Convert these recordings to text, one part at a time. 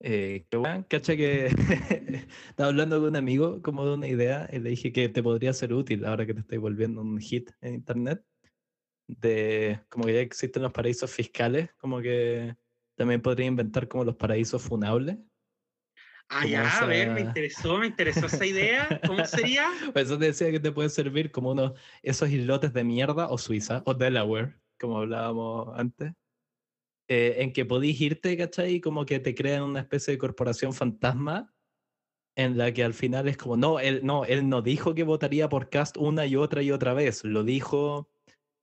Eh, que bueno, cacha que estaba hablando con un amigo como de una idea y le dije que te podría ser útil ahora que te estoy volviendo un hit en internet. De como que ya existen los paraísos fiscales, como que también podría inventar como los paraísos funables. Ah, ya, a ver, me interesó, me interesó esa idea. ¿Cómo sería? Pues eso te decía que te puede servir como uno, esos islotes de mierda o Suiza o Delaware, como hablábamos antes. Eh, en que podéis irte, ¿cachai? Como que te crean una especie de corporación fantasma en la que al final es como, no, él no, él no dijo que votaría por Cast una y otra y otra vez, lo dijo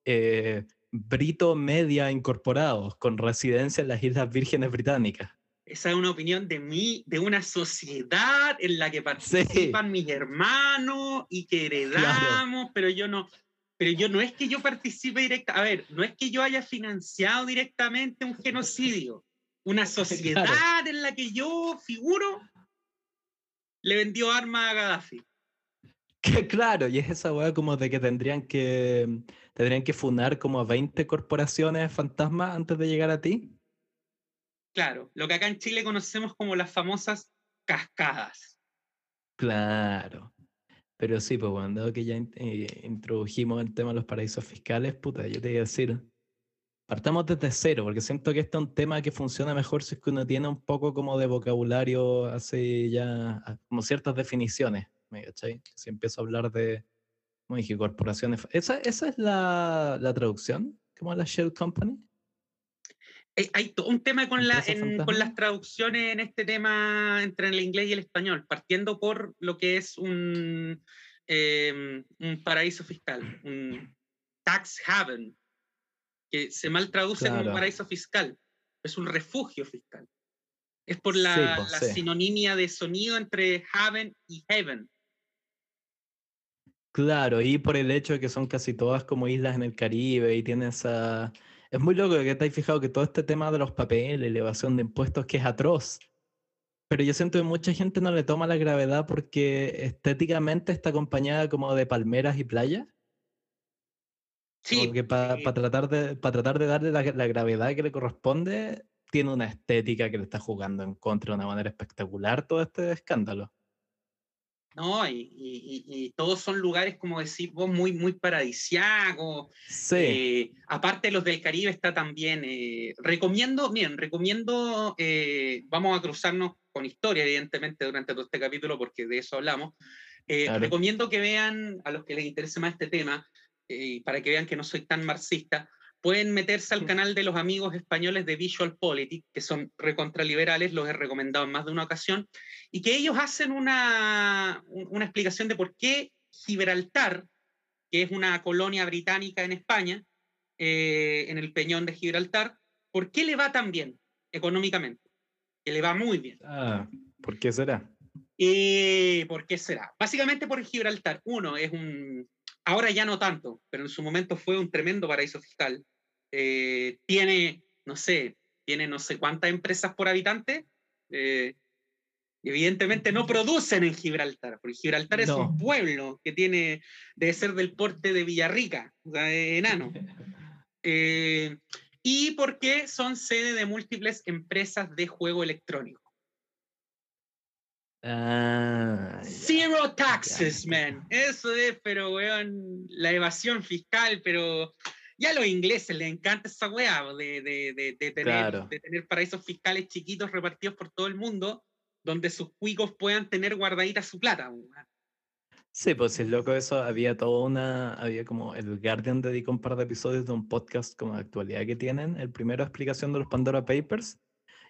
eh, Brito Media Incorporados, con residencia en las Islas Vírgenes Británicas. Esa es una opinión de mí, de una sociedad en la que participan mis hermanos y que heredamos, pero yo no, pero yo no es que yo participe directa, a ver, no es que yo haya financiado directamente un genocidio. Una sociedad en la que yo figuro le vendió armas a Gaddafi. Que claro, y es esa weá como de que tendrían que tendrían que funar como a 20 corporaciones fantasmas antes de llegar a ti. Claro, lo que acá en Chile conocemos como las famosas cascadas. Claro. Pero sí, pues cuando que ya eh, introdujimos el tema de los paraísos fiscales, puta, yo te iba a decir, partamos desde cero, porque siento que este es un tema que funciona mejor si es que uno tiene un poco como de vocabulario, hace ya ah, como ciertas definiciones, ¿me cachai? Si empiezo a hablar de, como dije, corporaciones. ¿Esa, esa es la, la traducción? ¿Como la Shell Company? Hay todo un tema con, la, con las traducciones en este tema entre el inglés y el español, partiendo por lo que es un, em, un paraíso fiscal, un tax haven, que se mal traduce como paraíso fiscal, es un refugio fiscal. Es por la, pues, la sinonimia de sonido entre haven y heaven. Claro, y por el hecho de que son casi todas como islas en el Caribe y tienen esa es muy loco que te fijado que todo este tema de los papeles, elevación de impuestos, que es atroz. Pero yo siento que mucha gente no le toma la gravedad porque estéticamente está acompañada como de palmeras y playas. Sí. Porque para tratar, de, tratar de darle la, la, gravedad que le corresponde, tiene una estética que le está jugando en contra de una manera espectacular todo este escándalo. ¿No? Y, todos son lugares, como decís vos, muy, muy paradisiacos. Sí. Eh, aparte los del Caribe está también. Eh, recomiendo, miren, recomiendo, eh, vamos a cruzarnos con historia, evidentemente, durante todo este capítulo, porque de eso hablamos. Recomiendo que vean, a los que les interese más este tema, para que vean que no soy tan marxista, pueden meterse al canal de los amigos españoles de Visual Politics, que son recontraliberales, los he recomendado en más de una ocasión, y que ellos hacen una, una explicación de por qué Gibraltar, que es una colonia británica en España, eh, en el peñón de Gibraltar, ¿por qué le va tan bien económicamente? Que le va muy bien. Ah, ¿por qué será? Eh, ¿Por qué será? Básicamente por Gibraltar. Uno, es un, ahora ya no tanto, pero en su momento fue un tremendo paraíso fiscal. Eh, tiene, no sé, tiene no sé cuántas empresas por habitante. Eh, evidentemente no producen en Gibraltar, porque Gibraltar es un pueblo que tiene, debe ser del porte de Villarrica, o sea, enano. Eh, y porque son sede de múltiples empresas de juego electrónico. Ah, Zero taxes, man. Eso es, pero, weón, la evasión fiscal, pero ya a los ingleses les encanta esa weá de, de, de, tener, de tener paraísos fiscales chiquitos repartidos por todo el mundo, donde sus cuicos puedan tener guardadita su plata. Sí, pues es loco eso, había toda una, había como el Guardian dedicó un par de episodios de un podcast como de actualidad que tienen, el primero explicación de los Pandora Papers,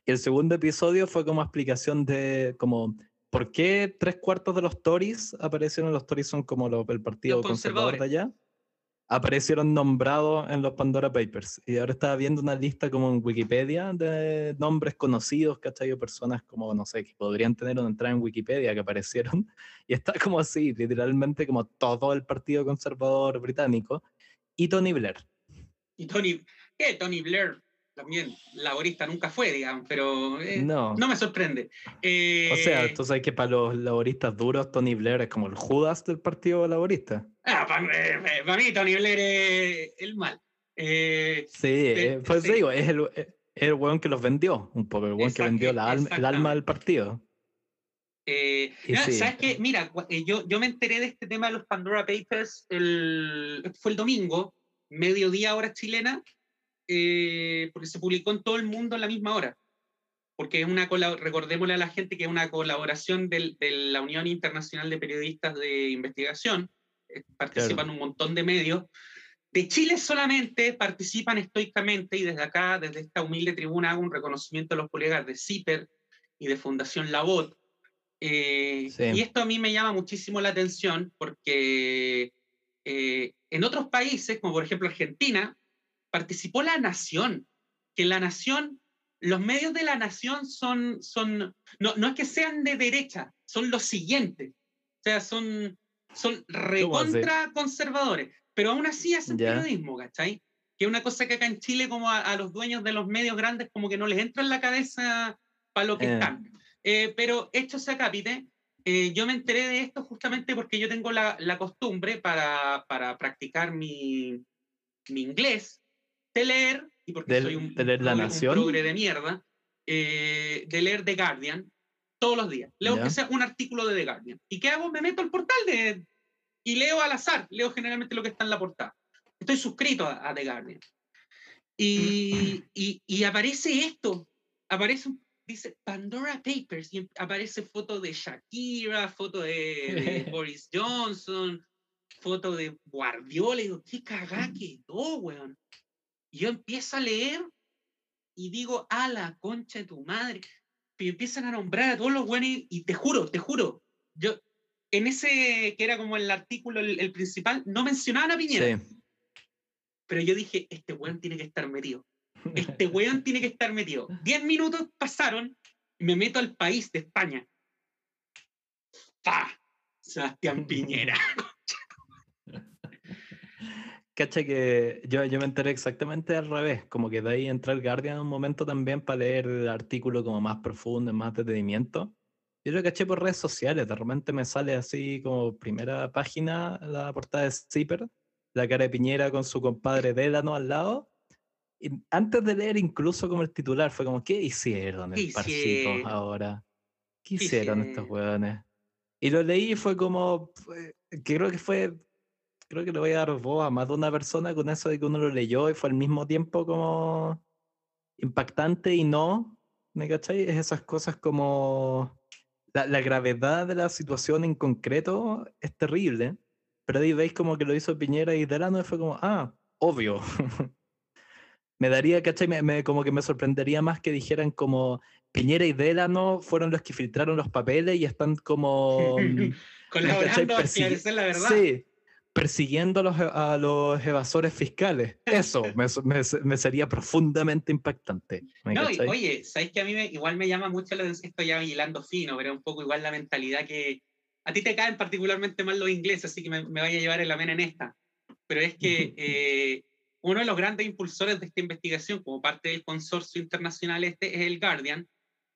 y el segundo episodio fue como explicación de como por qué tres cuartos de los Tories aparecieron, los Tories son como el partido conservador de allá, aparecieron nombrados en los Pandora Papers. Y ahora estaba viendo una lista como en Wikipedia de nombres conocidos, ¿cachai? O personas como, no sé, que podrían tener una entrada en Wikipedia que aparecieron. Y está como así, literalmente como todo el Partido Conservador Británico. Y Tony Blair. ¿Y Tony? ¿Qué? Tony Blair también laborista nunca fue, digamos, pero eh, no. me sorprende. Eh, o sea, tú sabes que para los laboristas duros, Tony Blair es como el Judas del Partido Laborista. Ah, para, mí Tony Blair es el mal. Eh, sí, pues digo, es el, el weón que los vendió, un poco, el weón que vendió la el alma del partido. Eh, ¿Sabes qué? Mira, eh, yo, yo me enteré de este tema de los Pandora Papers, el, fue el domingo, mediodía hora chilena, eh, porque se publicó en todo el mundo a la misma hora. Porque es una, recordémosle a la gente que es una colaboración de la Unión Internacional de Periodistas de Investigación, participan un montón de medios. De Chile solamente participan estoicamente y desde acá, desde esta humilde tribuna, hago un reconocimiento a los colegas de CIPER y de Fundación Labot, eh, y esto a mí me llama muchísimo la atención porque eh, en otros países, como por ejemplo Argentina, participó la nación, que la nación, los medios de la nación son, son no, no es que sean de derecha, son los siguientes. O sea, son, son recontra conservadores, pero aún así hacen periodismo, ¿cachai? Que es una cosa que acá en Chile, como a, los dueños de los medios grandes, como que no les entra en la cabeza para lo que eh. están. Eh, pero hecho sea capite, eh, yo me enteré de esto justamente porque yo tengo la, la costumbre para, para practicar mi, mi, inglés de leer, y porque soy un, de la nación. de mierda, eh, de leer The Guardian todos los días. Leo que sea un artículo de The Guardian. ¿Y qué hago? Me meto al portal de, y leo al azar, leo generalmente lo que está en la portada. Estoy suscrito a, a The Guardian. Y, y, y, aparece esto, aparece un dice Pandora Papers y aparece foto de Shakira, foto de, Boris Johnson, foto de Guardiola. Y digo, qué cagá quedó, weón. Y yo empiezo a leer y digo, a la concha de tu madre. Y empiezan a nombrar a todos los buenos y te juro, te juro, yo en ese que era como el artículo, el, principal, no mencionaban a Piñera. Pero yo dije, este weón tiene que estar metido este weón tiene que estar metido. Diez minutos pasaron y me meto al país de España. ¡Pa! Sebastián Piñera. Cacha que yo, yo me enteré exactamente al revés, como que de ahí entra el Guardian un momento también para leer el artículo como más profundo, más detenimiento. Yo lo caché por redes sociales, de repente me sale así como primera página la portada de Zipper, la cara de Piñera con su compadre Delano al lado, antes de leer incluso como el titular, fue como, ¿qué hicieron el parcito ahora? ¿Qué, hicieron estos hueones? Y lo leí y fue como, creo que fue, creo que le voy a dar voz a más de una persona con eso de que uno lo leyó y fue al mismo tiempo como impactante y no, ¿me cachai? Es esas cosas como la, la gravedad de la situación en concreto es terrible, pero ahí veis como que lo hizo Piñera y Delano y fue como, ah, obvio. me daría, ¿cachai? Me, como que me sorprendería más que dijeran como Piñera y Delano fueron los que filtraron los papeles y están como... Mm, Colaborando a la verdad. Sí, persiguiendo a los, a los evasores fiscales. Eso me, me, sería profundamente impactante. No, oye, ¿sabes que a mí igual me llama mucho la atención? Estoy ya hilando fino, pero un poco igual la mentalidad que... A ti te caen particularmente mal los ingleses, así que me, me vaya a llevar en la mena en esta. Pero es que... Eh, uno de los grandes impulsores de esta investigación, como parte del consorcio internacional este, es el Guardian,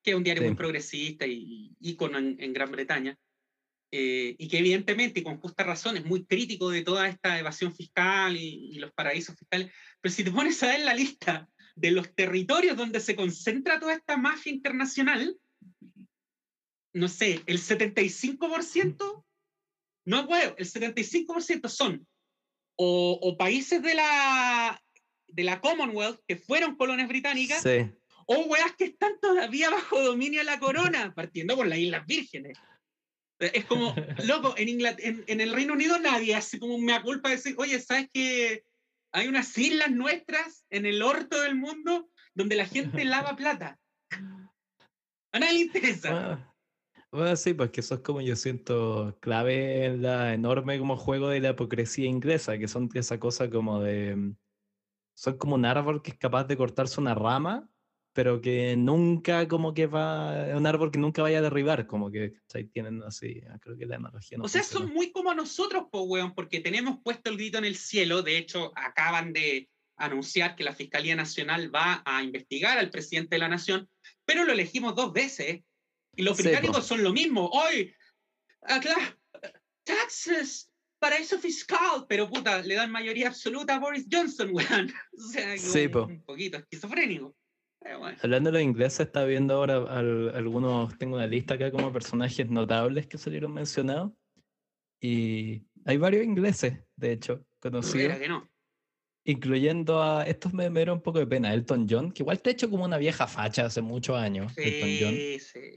que es un diario muy progresista y ícono en, Gran Bretaña, eh, y que evidentemente, y con justa razón, es muy crítico de toda esta evasión fiscal y, los paraísos fiscales. Pero si te pones a ver la lista de los territorios donde se concentra toda esta mafia internacional, no sé, el 75%, no es el 75% son o, países de la, de la Commonwealth que fueron colonias británicas, o weas que están todavía bajo dominio de la corona, partiendo por las Islas Vírgenes. Es como, loco, en, en, el Reino Unido nadie hace como me culpa de decir, oye, ¿sabes que hay unas islas nuestras en el orto del mundo donde la gente lava plata? A nadie le interesa. Bueno, sí, pues que eso es como yo siento clave en la enorme como juego de la hipocresía inglesa, que son esa cosa como de... Mm, son como un árbol que es capaz de cortarse una rama, pero que nunca como que va... Un árbol que nunca vaya a derribar, como que tienen así, ah, creo que la analogía no O sea, son muy como nosotros, po, weón, porque tenemos puesto el grito en el cielo, de hecho, acaban de anunciar que la Fiscalía Nacional va a investigar al presidente de la Nación, pero lo elegimos dos veces y los británicos son lo mismo. Hoy, acá, taxes, paraíso fiscal, pero puta, le dan mayoría absoluta a Boris Johnson, weón. O sea, un poquito esquizofrénico. Hablando de los ingleses, está viendo ahora algunos, tengo una lista acá como personajes notables que salieron mencionados. Y hay varios ingleses, de hecho, conocidos. Incluyendo a. Estos me, me dieron un poco de pena. Elton John, que igual te ha hecho como una vieja facha hace muchos años. Elton John. Sí.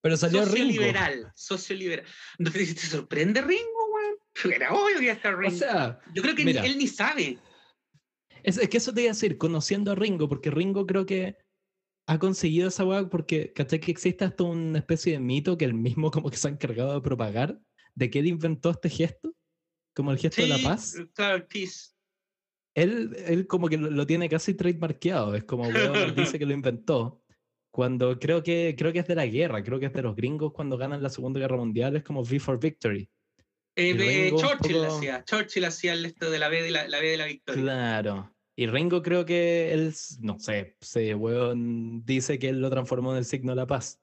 Pero salió socio Ringo. liberal, socio liberal. ¿No te, sorprende Ringo, weón? Era obvio que está Ringo. O sea, yo creo que él ni sabe. Es, que eso te iba a decir, conociendo a Ringo, porque Ringo creo que ha conseguido esa weá porque, ¿cachai? Que existe hasta una especie de mito que él mismo como que se ha encargado de propagar, de que él inventó este gesto, como el gesto de la paz. Claro, peace. Él, él como que lo, tiene casi trademarkeado, es como, weón, dice que lo inventó. Cuando creo que, creo que es de la guerra, creo que es de los gringos cuando ganan la Segunda Guerra Mundial, es como V for Victory. Eh, Churchill, hacía, Churchill hacía el esto de la B de la, la B de la victoria. Claro. Y Ringo creo que él, no sé, se, weón, dice que él lo transformó en el signo de la paz.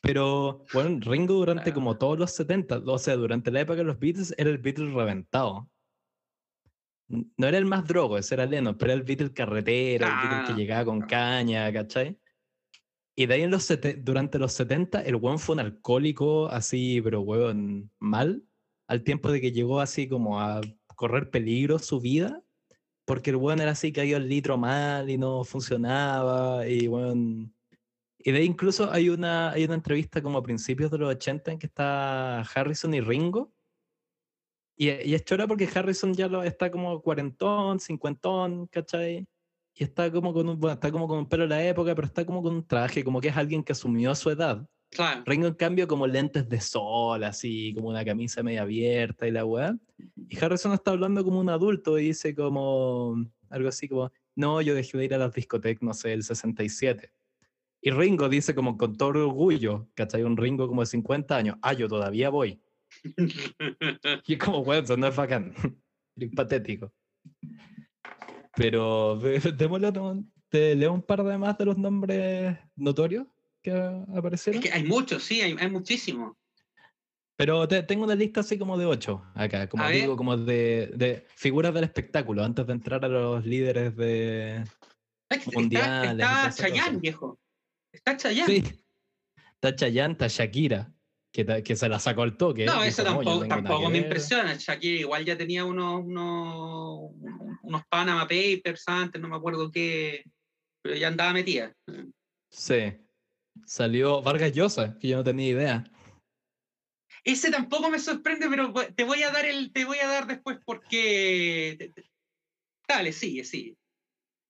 Pero, bueno, Ringo durante como todos los 70, o sea, durante la época de los Beatles, era el Beatle reventado. No era el más drogo, ese era Lennon, pero era el Beatle carretera, el Beatle que llegaba con caña, ¿cachai? Y de ahí en los durante los 70, el weón fue un alcohólico así, pero weón, mal, al tiempo de que llegó así como a correr peligro su vida, porque el weón era así, cayó el litro mal y no funcionaba, y weón... Y de ahí incluso hay una, hay una entrevista como a principios de los 80 en que está Harrison y Ringo. Y, y es chora porque Harrison ya lo, está como cuarentón, cincuentón, ¿cachai? y está como con un, está como con un pelo de la época, pero está como con un traje, como que es alguien que asumió su edad. Claro. Ringo, en cambio, como lentes de sol, así, como una camisa media abierta y la weá. Y Harrison está hablando como un adulto y dice como algo así como, no, yo dejé de ir a las discotecas, no sé, el 67. Y Ringo dice como con todo orgullo, ¿cachai? Un Ringo como de 50 años, ah, yo todavía voy. y es como, weón, eso no es bacán. patético. Pero démosle, te leo un par de más de los nombres notorios que aparecieron. Es que hay muchos, sí, hay, hay muchísimos. Pero tengo una lista así como de ocho acá, como digo, como de, de, figuras del espectáculo, antes de entrar a los líderes de mundiales. Está, está Chayanne, viejo. Está Chayanne. Sí. Está Chayanne, está Shakira que, se la sacó al toque. No, eso tampoco, tampoco me impresiona. Shakira igual ya tenía unos, unos, unos Panama Papers antes, no me acuerdo qué, pero ya andaba metida. Sí. Salió Vargas Llosa, que yo no tenía idea. Ese tampoco me sorprende, pero te voy a dar el, te voy a dar después porque. Dale, sigue, sigue.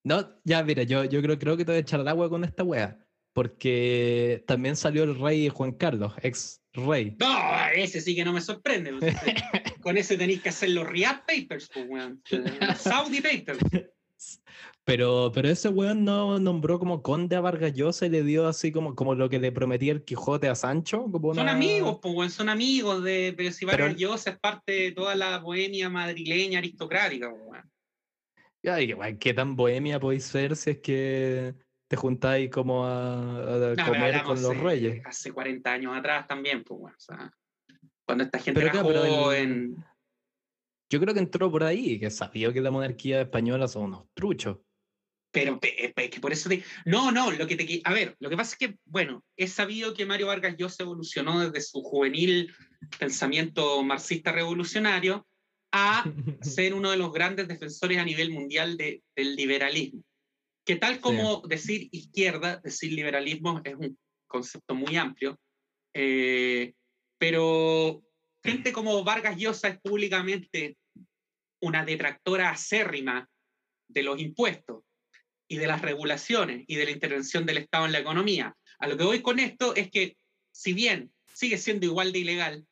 No, ya, mira, yo, yo creo, creo que te voy a echar el agua con esta wea. Porque también salió el rey Juan Carlos, ex Rey. No, ese sí que no me sorprende. Con ese tenéis que hacer los Riyadh Papers, pues, weón. Saudi Papers. Pero, pero ese weón no nombró como conde a Vargas Llosa y le dio así como, como lo que le prometía el Quijote a Sancho. Son amigos, pues, weón, son amigos de. Pero si Vargas Llosa es parte de toda la bohemia madrileña aristocrática, weón. Ya, ¿qué tan bohemia podéis ser si es que te juntáis como a, comer con los reyes. Hace 40 años atrás también, pues bueno, o sea, cuando esta gente era joven. yo creo que entró por ahí, que sabía que la monarquía española son unos truchos. Pero que por eso te... No, no, lo que te... A ver, lo que pasa es que, bueno, he sabido que Mario Vargas Llosa evolucionó desde su juvenil pensamiento marxista revolucionario a ser uno de los grandes defensores a nivel mundial de, del liberalismo que tal como decir izquierda, decir liberalismo es un concepto muy amplio, eh, pero gente como Vargas Llosa es públicamente una detractora acérrima de los impuestos y de las regulaciones y de la intervención del Estado en la economía. A lo que voy con esto es que, si bien sigue siendo igual de ilegal,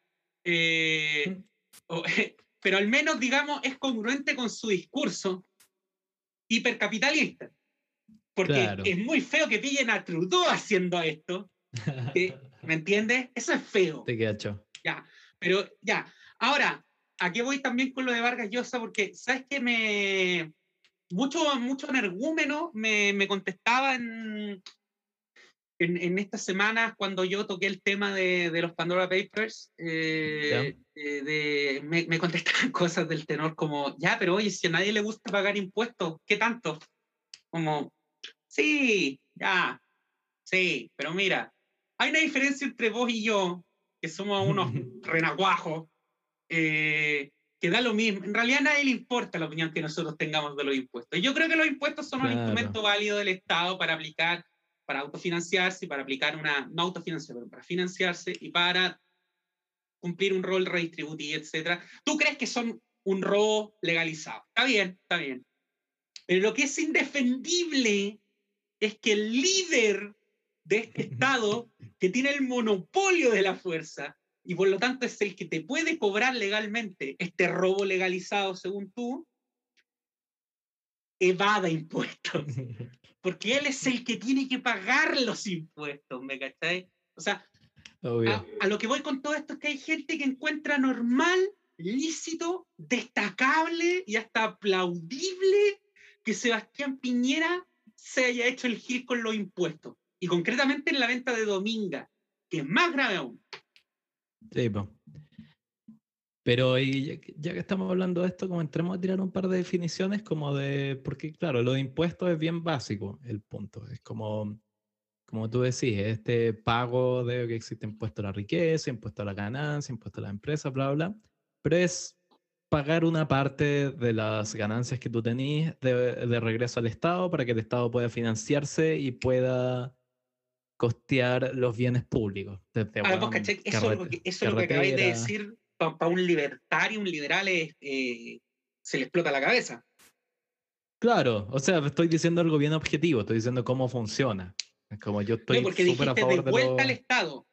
eh, pero al menos, digamos, es congruente con su discurso hipercapitalista. Porque es muy feo que pillen a Trudeau haciendo esto. ¿Me entiendes? Eso es feo. Te queda Ya, pero ya. Ahora, aquí voy también con lo de Vargas Llosa, porque sabes que me. Mucho, mucho energúmeno me, me contestaba en, en, estas semanas cuando yo toqué el tema de, de los Pandora Papers. Eh, eh, de, me, me contestaban cosas del tenor como, ya, pero oye, si a nadie le gusta pagar impuestos, ¿qué tanto? Como, Sí, ya. Sí, pero mira, hay una diferencia entre vos y yo, que somos unos renaguajos, eh, que da lo mismo. En realidad a nadie le importa la opinión que nosotros tengamos de los impuestos. Yo creo que los impuestos son un instrumento válido del Estado para aplicar, para autofinanciarse y para aplicar una, no autofinanciarse, pero para financiarse y para cumplir un rol redistributivo, etc. ¿Tú crees que son un robo legalizado? Está bien, está bien. Pero lo que es indefendible es que el líder de este Estado, que tiene el monopolio de la fuerza, y por lo tanto es el que te puede cobrar legalmente este robo legalizado, según tú, evada impuestos. Porque él es el que tiene que pagar los impuestos, ¿me cachai? O sea, a, a, lo que voy con todo esto es que hay gente que encuentra normal, lícito, destacable y hasta aplaudible que Sebastián Piñera se haya hecho el gil con los impuestos. Y concretamente en la venta de Dominga, que es más grave aún. Sí, Pero ya, que estamos hablando de esto, como entremos a tirar un par de definiciones como de, porque claro, lo de impuestos es bien básico el punto. Es como, como tú decís, este pago de que existe impuesto a la riqueza, impuesto a la ganancia, impuesto a la empresa, bla, bla. Pero es pagar una parte de las ganancias que tú tenés de, regreso al Estado para que el Estado pueda financiarse y pueda costear los bienes públicos. Desde, ah, eso, es lo que acabáis de decir, para un libertario, un liberal, eh, se le explota la cabeza. Claro, o sea, estoy diciendo algo bien objetivo, estoy diciendo cómo funciona. Como yo estoy no, porque dijiste de vuelta al Estado.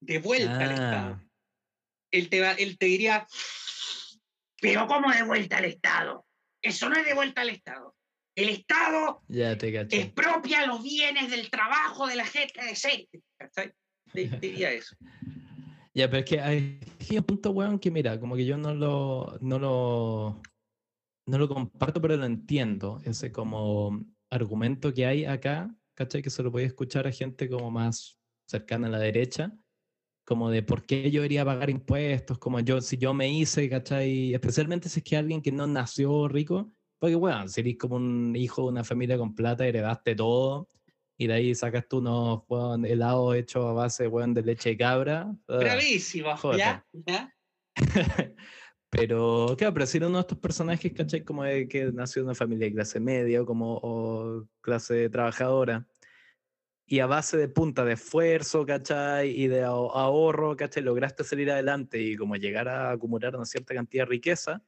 De vuelta al Estado. Ah. Él te, va, él te diría, pero ¿cómo de vuelta al Estado? Eso no es de vuelta al Estado. El Estado ya te expropia los bienes del trabajo de la gente decente. Te diría eso. Ya, pero es que hay, un punto, weón, que mira, como que yo no lo, no lo, no lo comparto, pero lo entiendo. Ese como argumento que hay acá, ¿cachai? Que se lo puede escuchar a gente como más cercana a la derecha, como de por qué yo iría a pagar impuestos, como yo, si yo me hice, ¿cachai? Especialmente si es que alguien que no nació rico, porque, bueno, si eres como un hijo de una familia con plata, heredaste todo, y de ahí sacas tú unos helados hechos a base, de leche de cabra. Ah, Bravísimo, ¿ya? ¿ya? pero, claro, pero si uno de estos personajes, ¿cachai? Como de que nació en una familia de clase media o como o clase trabajadora, y a base de punta de esfuerzo, ¿cachai? Y de ahorro, ¿cachai? Lograste salir adelante y como llegar a acumular una cierta cantidad de riqueza.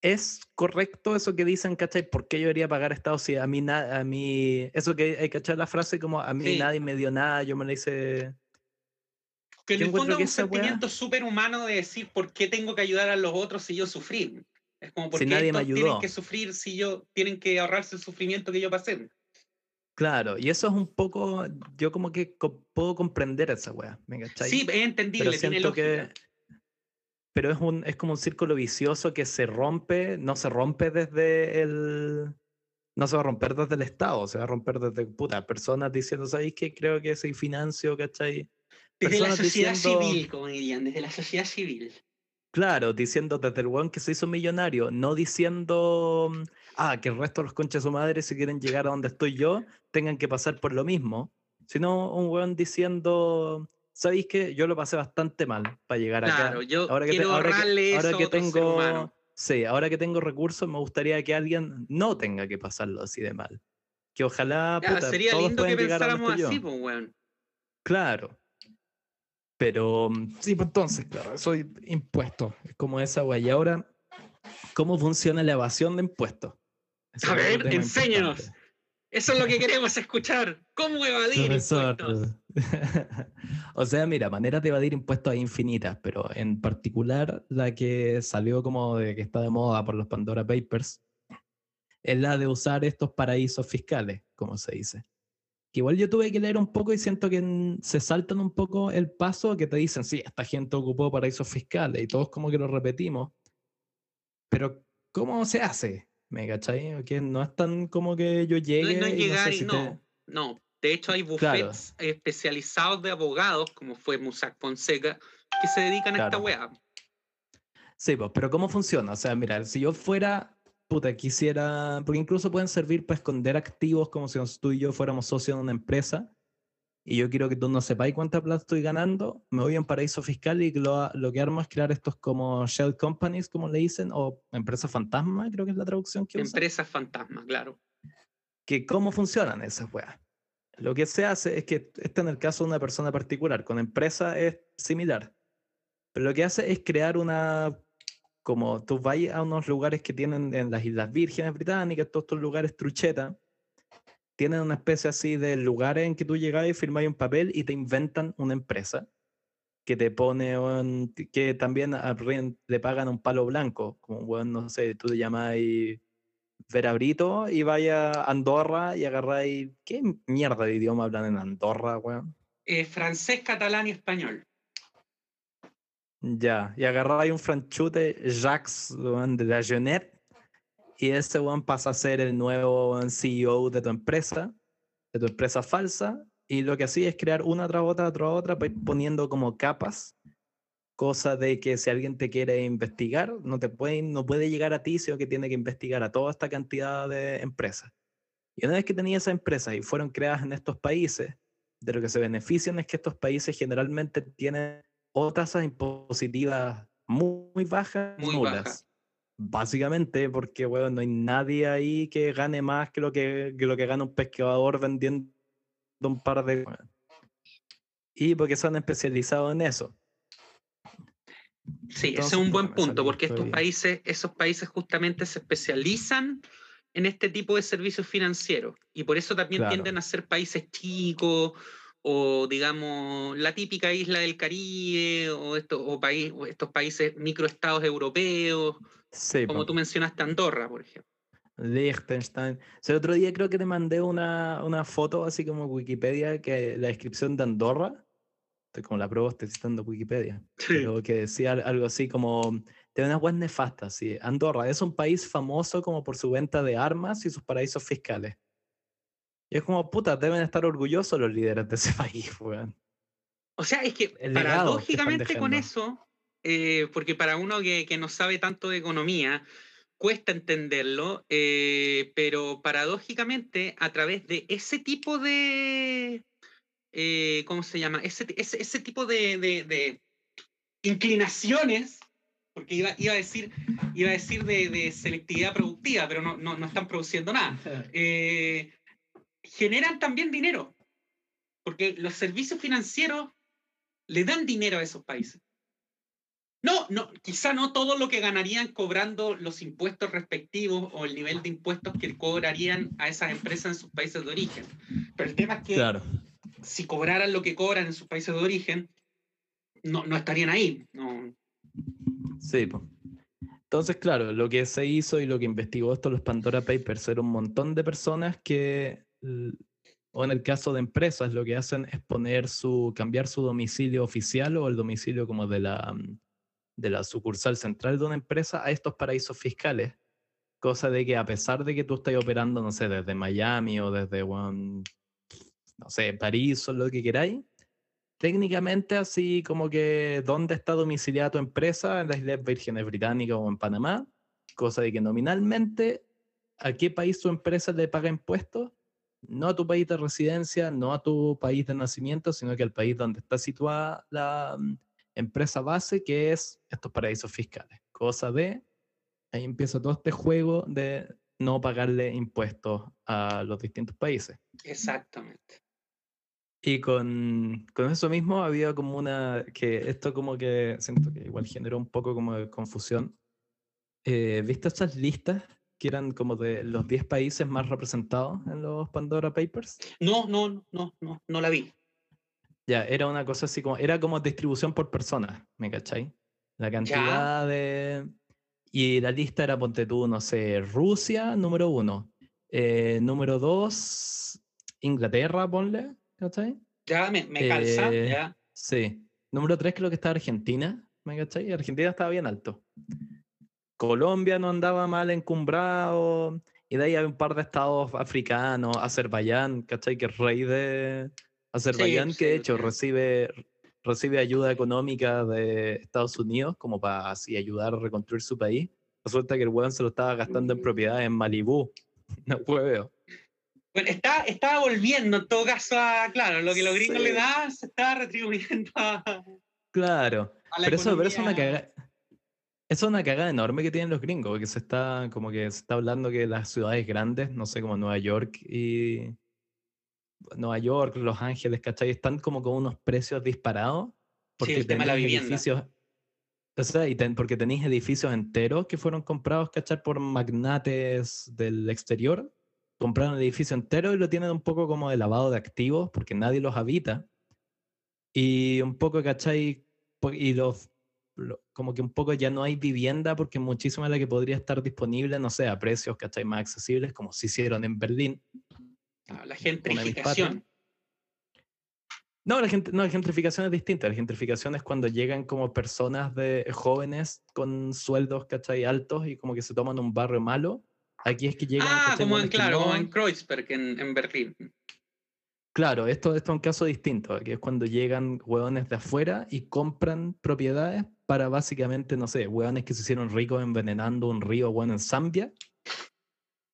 ¿Es correcto eso que dicen, cachai? ¿Por qué yo debería pagar Estado si a mí, a mí, eso que hay que echar la frase como a mí nadie me dio nada, yo me la hice... Que en el fondo es un sentimiento súper humano de decir por qué tengo que ayudar a los otros si yo sufrí. Es como por qué nadie me ayudó. tienen que sufrir si yo, tienen que ahorrarse el sufrimiento que yo pasé. Claro, y eso es un poco, yo como que puedo comprender esa weá, Sí, es entendible, pero tiene Que, pero es, un, es como un círculo vicioso que se rompe, no se rompe desde el... No se va a romper desde el Estado, se va a romper desde puta, personas diciendo, ¿sabéis qué? Creo que soy financio, ¿cachai? Desde la sociedad civil, como dirían, desde la sociedad civil. Claro, diciendo desde el weón que se hizo millonario, no diciendo, ah, que el resto de los conchas de su madre, si quieren llegar a donde estoy yo, tengan que pasar por lo mismo, sino un weón diciendo, ¿sabéis que yo lo pasé bastante mal para llegar acá? Claro, yo ahora que quiero ahora que, ahora que tengo, sí, ahora que tengo recursos, me gustaría que alguien no tenga que pasarlo así de mal. Que ojalá, sería lindo que pensáramos así, pues, weón. Claro. Pero mm, sí, pues entonces, claro, soy impuesto, es como esa güey. Y ahora, ¿cómo funciona la evasión de impuestos? a ver, enséñanos. Eso es lo que queremos escuchar. ¿Cómo evadir impuestos? o sea, mira, maneras de evadir impuestos hay infinitas, pero en particular la que salió como de que está de moda por los Pandora Papers es la de usar estos paraísos fiscales, como se dice igual yo tuve que leer un poco y siento que se saltan un poco el paso que te dicen, sí, esta gente ocupó paraísos fiscales y todos como que lo repetimos. Pero, ¿cómo se hace? ¿Me cachai? No es tan como que yo llegue. No, no llegar y, no, no. De hecho, hay bufetes especializados de abogados, como fue Musac Fonseca, que se dedican a esta weá. Sí, pues, pero ¿cómo funciona? O sea, mira, si yo fuera puta, quisiera, porque incluso pueden servir para esconder activos como si tú y yo fuéramos socios de una empresa y yo quiero que tú no sepáis cuánta plata estoy ganando, me voy a un paraíso fiscal y lo, lo que armo es crear estos como shell companies, como le dicen, o empresas fantasma, creo que es la traducción que Empresas fantasma, claro. Que cómo funcionan esas weas. Lo que se hace es que, este en el caso de una persona particular, con empresa es similar, pero lo que hace es crear una, como tú vas a unos lugares que tienen en las Islas Vírgenes Británicas, todos estos lugares trucheta, tienen una especie así de lugares en que tú llegas y firmas un papel y te inventan una empresa que te pone, un, que también le pagan un palo blanco, como, bueno, no sé, tú te llamas Verabrito y vaya a Andorra y agarráis, ¿qué mierda de idioma hablan en Andorra, weón? Eh, francés, catalán y español. Ya, y agarráis un franchute Jacques de la Jeunette y ese one pasa a ser el nuevo CEO de tu empresa, de tu empresa falsa, y lo que hacía es crear una tras otra, tras otra, poniendo como capas, cosa de que si alguien te quiere investigar, no, te puede, no puede llegar a ti, sino que tiene que investigar a toda esta cantidad de empresas. Y una vez que tenía esas empresas y fueron creadas en estos países, de lo que se benefician es que estos países generalmente tienen otras tasas impositivas muy, bajas, muy nulas. Básicamente porque, bueno, no hay nadie ahí que gane más que lo que, lo que gana un pescador vendiendo un par de... Y porque son especializados en eso. Sí, ese es un buen punto, porque estos países, esos países justamente se especializan en este tipo de servicios financieros y por eso también tienden a ser países chicos o digamos la típica isla del Caribe o, estos, o, país, o estos países microestados europeos como tú mencionaste Andorra, por ejemplo. Liechtenstein. el otro día creo que te mandé una, una foto así como Wikipedia, que la descripción de Andorra, estoy como la prueba, estoy citando Wikipedia, pero que decía algo así como, de unas web nefastas, sí. Andorra es un país famoso como por su venta de armas y sus paraísos fiscales. Y es como, puta, deben estar orgullosos los líderes de ese país, weón. O sea, es que paradójicamente con eso, eh, porque para uno que, no sabe tanto de economía, cuesta entenderlo, eh, pero paradójicamente a través de ese tipo de, eh, ¿cómo se llama? Ese, ese, tipo de, inclinaciones, porque iba, iba, a decir, iba a decir de, selectividad productiva, pero no, no, no están produciendo nada, generan también dinero, porque los servicios financieros le dan dinero a esos países. No, no, quizá no todo lo que ganarían cobrando los impuestos respectivos o el nivel de impuestos que cobrarían a esas empresas en sus países de origen. Pero el tema es que si cobraran lo que cobran en sus países de origen, no, no estarían ahí. No. Sí, Entonces, claro, lo que se hizo y lo que investigó esto los Pandora Papers era un montón de personas que, o en el caso de empresas, lo que hacen es poner su, cambiar su domicilio oficial o el domicilio como de la, de la sucursal central de una empresa a estos paraísos fiscales. Cosa de que a pesar de que tú estés operando, no sé, desde Miami o desde, no sé, París o lo que queráis, técnicamente así como que dónde está domiciliada tu empresa, en las Islas Vírgenes Británicas o en Panamá, cosa de que nominalmente a qué país tu empresa le paga impuestos, no a tu país de residencia, no a tu país de nacimiento, sino que al país donde está situada la, empresa base que es estos paraísos fiscales. Cosa de, ahí empieza todo este juego de no pagarle impuestos a los distintos países. Exactamente. Y con, con, eso mismo había como una, que esto como que siento que igual generó un poco como de confusión. Eh, ¿Viste estas listas que eran como de los 10 países más representados en los Pandora Papers? No, no, no, no, no la vi. Ya, era una cosa así como, era como distribución por persona, ¿me cachai? La cantidad de... Y la lista era, ponte tú, no sé, Rusia, número uno. Eh, número dos, Inglaterra, ponle, ¿cachai? Ya, me, me calza, eh, ya. Sí. Número tres creo que está Argentina, ¿me cachai? Argentina estaba bien alto. Colombia no andaba mal encumbrado. Y de ahí hay un par de estados africanos, Azerbaiyán, ¿cachai? Que es rey de, Azerbaiyán, que de hecho recibe, recibe ayuda económica de Estados Unidos como para así ayudar a reconstruir su país. Resulta que el weón se lo estaba gastando en propiedades en Malibú. No puedo. Bueno, está, estaba volviendo en todo caso a, claro, lo que los gringos le dan se estaba retribuyendo a, Claro. pero, eso, pero es una cagada. es una cagada enorme que tienen los gringos, porque se está, como que se está hablando que las ciudades grandes, no sé, como Nueva York y Nueva York, Los Ángeles, ¿cachai? Están como con unos precios disparados. Porque sí, el tema de la vivienda. Edificios, o sea, y porque tenéis edificios enteros que fueron comprados, ¿cachai? Por magnates del exterior. Compraron el edificio entero y lo tienen un poco como de lavado de activos porque nadie los habita. Y un poco, ¿cachai? Y los, como que un poco ya no hay vivienda porque muchísima de la que podría estar disponible, no sé, a precios, ¿cachai? Más accesibles, como se hicieron en Berlín. La gentrificación. No, la, gente, no, la gentrificación es distinta. La gentrificación es cuando llegan como personas de jóvenes con sueldos, ¿cachai? Altos y como que se toman un barrio malo. Aquí es que llegan. Ah, como en, claro, como en Kreuzberg, en, en, Berlín. Claro, esto, esto es un caso distinto, que es cuando llegan hueones de afuera y compran propiedades para básicamente, no sé, hueones que se hicieron ricos envenenando un río, bueno, en Zambia,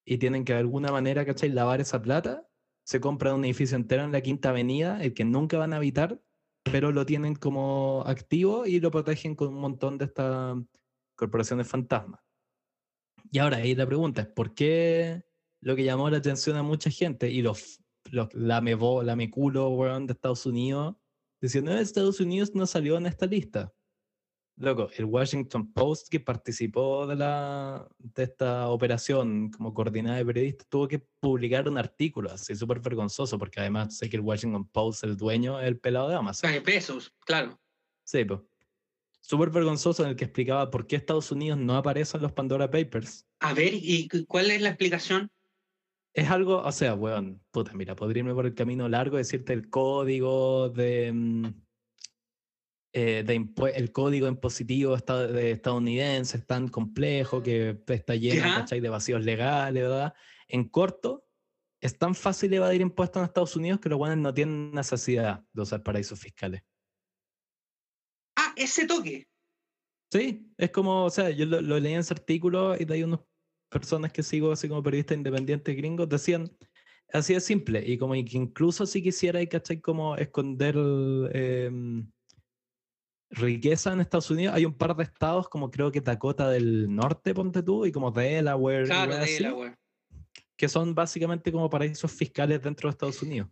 y tienen que de alguna manera, ¿cachai? Lavar esa plata se compran un edificio entero en la Quinta Avenida, el que nunca van a habitar, pero lo tienen como activo y lo protegen con un montón de estas corporaciones fantasmas. Y ahora ahí la pregunta es, ¿por qué lo que llamó la atención a mucha gente y los, los lame, culo, de Estados Unidos, diciendo, Estados Unidos no salió en esta lista? Loco, el Washington Post que participó de, la, de esta operación como coordinada de periodistas tuvo que publicar un artículo así súper vergonzoso, porque además sé que el Washington Post, el dueño, es el pelado de Amazon. De pesos, claro. Sí, pues. Súper vergonzoso en el que explicaba por qué Estados Unidos no aparece en los Pandora Papers. A ver, ¿y cuál es la explicación? Es algo, o sea, weón, puta, mira, podría irme por el camino largo, decirte el código de eh, el código impositivo de estadounidense es tan complejo que está lleno de vacíos legales, ¿verdad? En corto, es tan fácil evadir impuestos en Estados Unidos que los buenos no tienen necesidad de usar paraísos fiscales. Ah, ese toque. Sí, es como, o sea, yo lo, leí en ese artículo y de ahí unas personas que sigo así como periodistas independientes gringos decían, así de simple, y como que incluso si quisiera, ¿cachai? Como esconder... Eh, riqueza en Estados Unidos, hay un par de estados como creo que Dakota del Norte, ponte tú, y como Delaware, claro, Delaware. que son básicamente como paraísos fiscales dentro de Estados Unidos.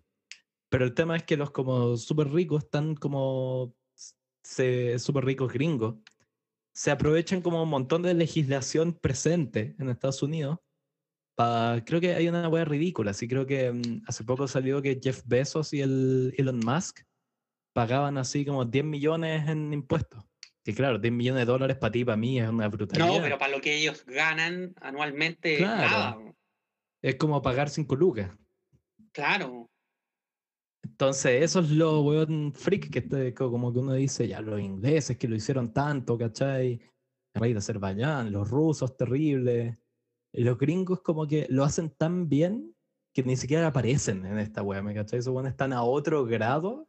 Pero el tema es que los como súper ricos están como súper ricos gringos, se aprovechan como un montón de legislación presente en Estados Unidos. creo que hay una wea ridícula, así creo que mm, hace poco salió que Jeff Bezos y el Elon Musk pagaban así como 10 millones en impuestos. Que claro, 10 millones de dólares para ti y para mí es una brutalidad. No, pero para lo que ellos ganan anualmente, nada. Es como pagar 5 lucas. Claro. Entonces, eso es lo weón freak que como que uno dice, ya los ingleses que lo hicieron tanto, ¿cachai? El rey de Azerbaiyán, los rusos terribles. Los gringos como que lo hacen tan bien que ni siquiera aparecen en esta weá, ¿me cachai? Esos weones están a otro grado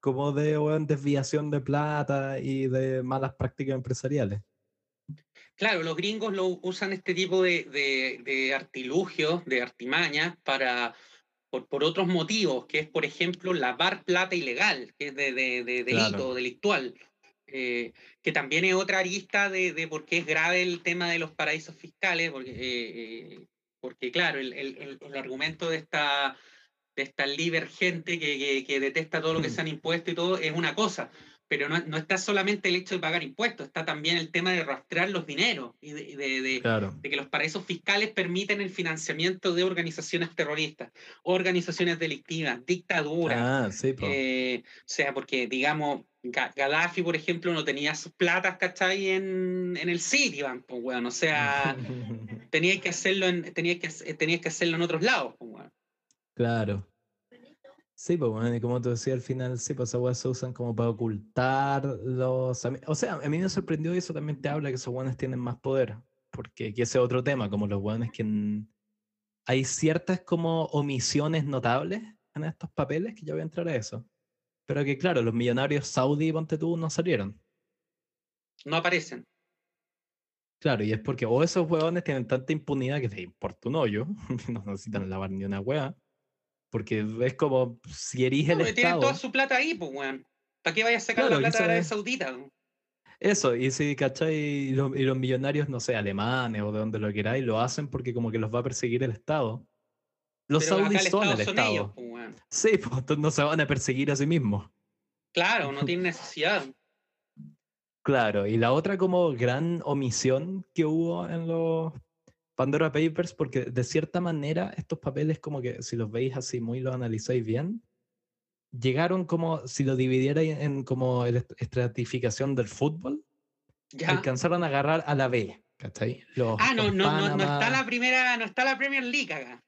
como de desviación de plata y de malas prácticas empresariales. Claro, los gringos lo usan este tipo de, de, de artilugios, de artimañas, para, por, otros motivos, que es, por ejemplo, lavar plata ilegal, que es de, delito, delictual. Eh, que también es otra arista de, por qué es grave el tema de los paraísos fiscales, porque, eh, eh, porque claro, el, el, el, argumento de esta de esta liber gente que, que, detesta todo lo que mm. se han impuesto y todo, es una cosa. Pero no, no, está solamente el hecho de pagar impuestos, está también el tema de rastrear los dineros y de, de, de, que los paraísos fiscales permiten el financiamiento de organizaciones terroristas, organizaciones delictivas, dictaduras. Ah, sí, eh, o sea, porque, digamos, Gaddafi, por ejemplo, no tenía sus platas, ¿cachai? En, en el Citibank, pues, o sea, tenías que hacerlo en, tenías que, tenías que hacerlo en otros lados, pues. Claro. Sí, pues bueno, y como te decía al final, sí, pues esas se usan como para ocultar los... O sea, a mí me sorprendió y eso también te habla que esos guanes tienen más poder, porque ese es otro tema, como los guanes que... Hay ciertas como omisiones notables en estos papeles, que ya voy a entrar a eso. Pero que claro, los millonarios saudí, ponte tú, no salieron. No aparecen. Claro, y es porque o esos huevones tienen tanta impunidad que te importa un hoyo, no necesitan lavar ni una hueá, porque es como si erige el Estado. Tienen toda su plata ahí, pues, weón. ¿Para qué vaya a sacar la plata de Arabia Saudita? Eso, y si, ¿cachai? Y los, millonarios, no sé, alemanes o de donde lo queráis, lo hacen porque como que los va a perseguir el Estado. Los saudíes son el Estado. Pues, sí, pues no se van a perseguir a sí mismos. Claro, no tienen necesidad. Claro, y la otra como gran omisión que hubo en los Pandora Papers, porque de cierta manera estos papeles como que si los veis así muy lo analizáis bien, llegaron como, si lo dividierais en como estratificación del fútbol, alcanzaron a agarrar a la B, ¿cachai? ah, no, no, no, está la primera, no está la Premier League acá.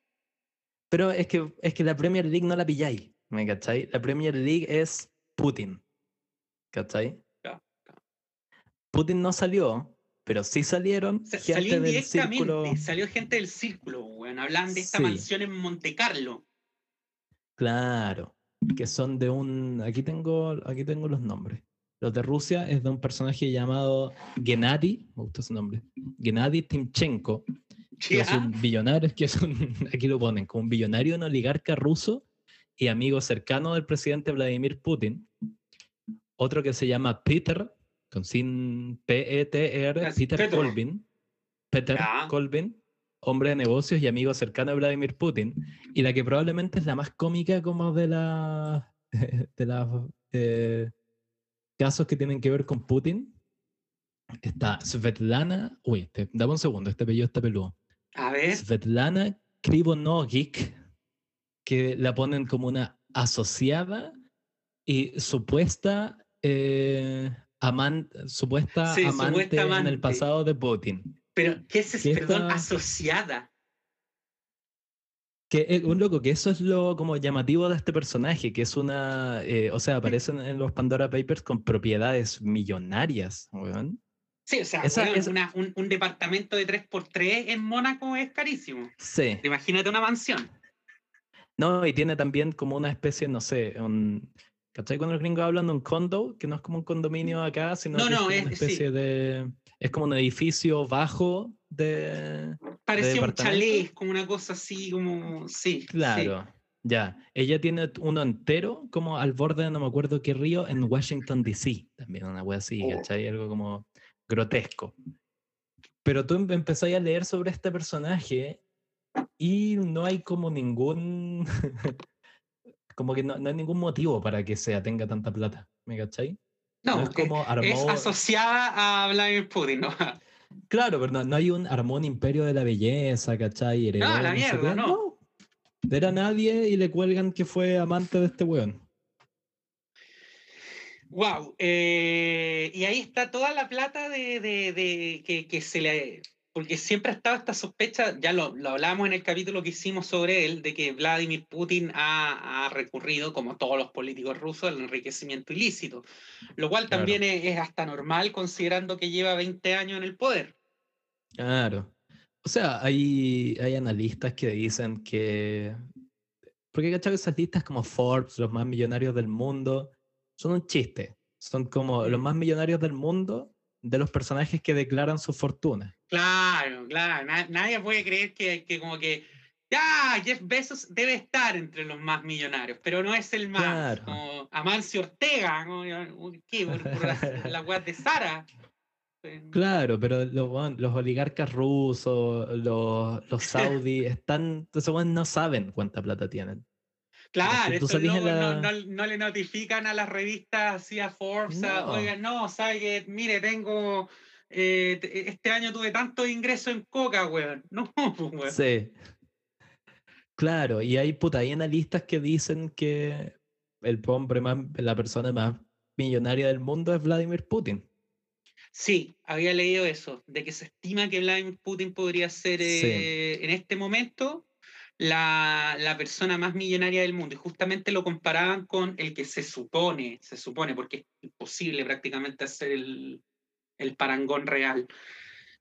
Pero es que, es que la Premier League no la pilláis, ¿me cachai? La Premier League es Putin, ¿cachai? Putin no salió, pero sí salieron gente del círculo. Salió gente del círculo, bueno, hablan de esta mansión en Monte Carlo. Claro, que son de un. Aquí tengo, aquí tengo los nombres. Los de Rusia es de un personaje llamado Gennady, me gusta su nombre, Gennady Timchenko, que es un billonario, que es un, aquí lo ponen, como un billonario, un oligarca ruso y amigo cercano del presidente Vladimir Putin. Otro que se llama Peter con sin P-E-T-R, Peter Colvin. Peter Colvin, hombre de negocios y amigo cercano de Vladimir Putin. Y la que probablemente es la más cómica como de la de los eh, casos que tienen que ver con Putin. Está Svetlana, uy, dame un segundo, este apellido está peludo. A ver. Svetlana Krivonogik, que la ponen como una asociada y supuesta eh, supuesta, amante en el pasado de Putin. Pero, ¿qué es eso? Perdón, asociada. Que es un loco, que eso es lo como llamativo de este personaje, que es una, eh, o sea, aparecen en los Pandora Papers con propiedades millonarias, Sí, o sea, un, un, departamento de 3x3 en Mónaco es carísimo. Sí. Imagínate una mansión. No, y tiene también como una especie, no sé, un, ¿Cachai? Cuando los gringos hablan de un condo, que no es como un condominio acá, sino que es, una especie de. Es como un edificio bajo de. Parecía un chalet, como una cosa así, como. Sí. Claro. Ya. Ella tiene uno entero, como al borde de no me acuerdo qué río, en Washington, D.C. También una wea así, oh. ¿cachai? Algo como grotesco. Pero tú em, empezás a leer sobre este personaje y no hay como ningún. como que no, hay ningún motivo para que sea tenga tanta plata, ¿me cachai? No, es como es asociada a Vladimir Putin, ¿no? Claro, pero no, hay un armón imperio de la belleza, ¿cachai? no, la mierda, no. no. Era nadie y le cuelgan que fue amante de este weón. Wow, eh, y ahí está toda la plata de, de, que, que, se le porque siempre ha estado esta sospecha, ya lo, lo hablábamos en el capítulo que hicimos sobre él, de que Vladimir Putin ha, recurrido, como todos los políticos rusos, al enriquecimiento ilícito, lo cual también es, hasta normal considerando que lleva 20 años en el poder. Claro. O sea, hay, hay analistas que dicen que... Porque, ¿cachai? Esas listas como Forbes, los más millonarios del mundo, son un chiste. Son como los más millonarios del mundo de los personajes que declaran su fortuna. Claro, claro. nadie puede creer que, que, como que ya Jeff Bezos debe estar entre los más millonarios, pero no es el más. Como Amancio Ortega, ¿qué? Por, la, web de Sara. Claro, pero los, los oligarcas rusos, los, los saudis, están, entonces no saben cuánta plata tienen. Claro, estos no, no, le notifican a las revistas, así a Forbes, oigan, no, sabe que, mire, tengo, eh, este año tuve tanto ingreso en coca, weón. No, pues, weón. Sí. Claro, y hay puta, hay analistas que dicen que el hombre más, la persona más millonaria del mundo es Vladimir Putin. Sí, había leído eso, de que se estima que Vladimir Putin podría ser eh, en este momento la, la, persona más millonaria del mundo y justamente lo comparaban con el que se supone, se supone, porque es imposible prácticamente hacer el, el parangón real,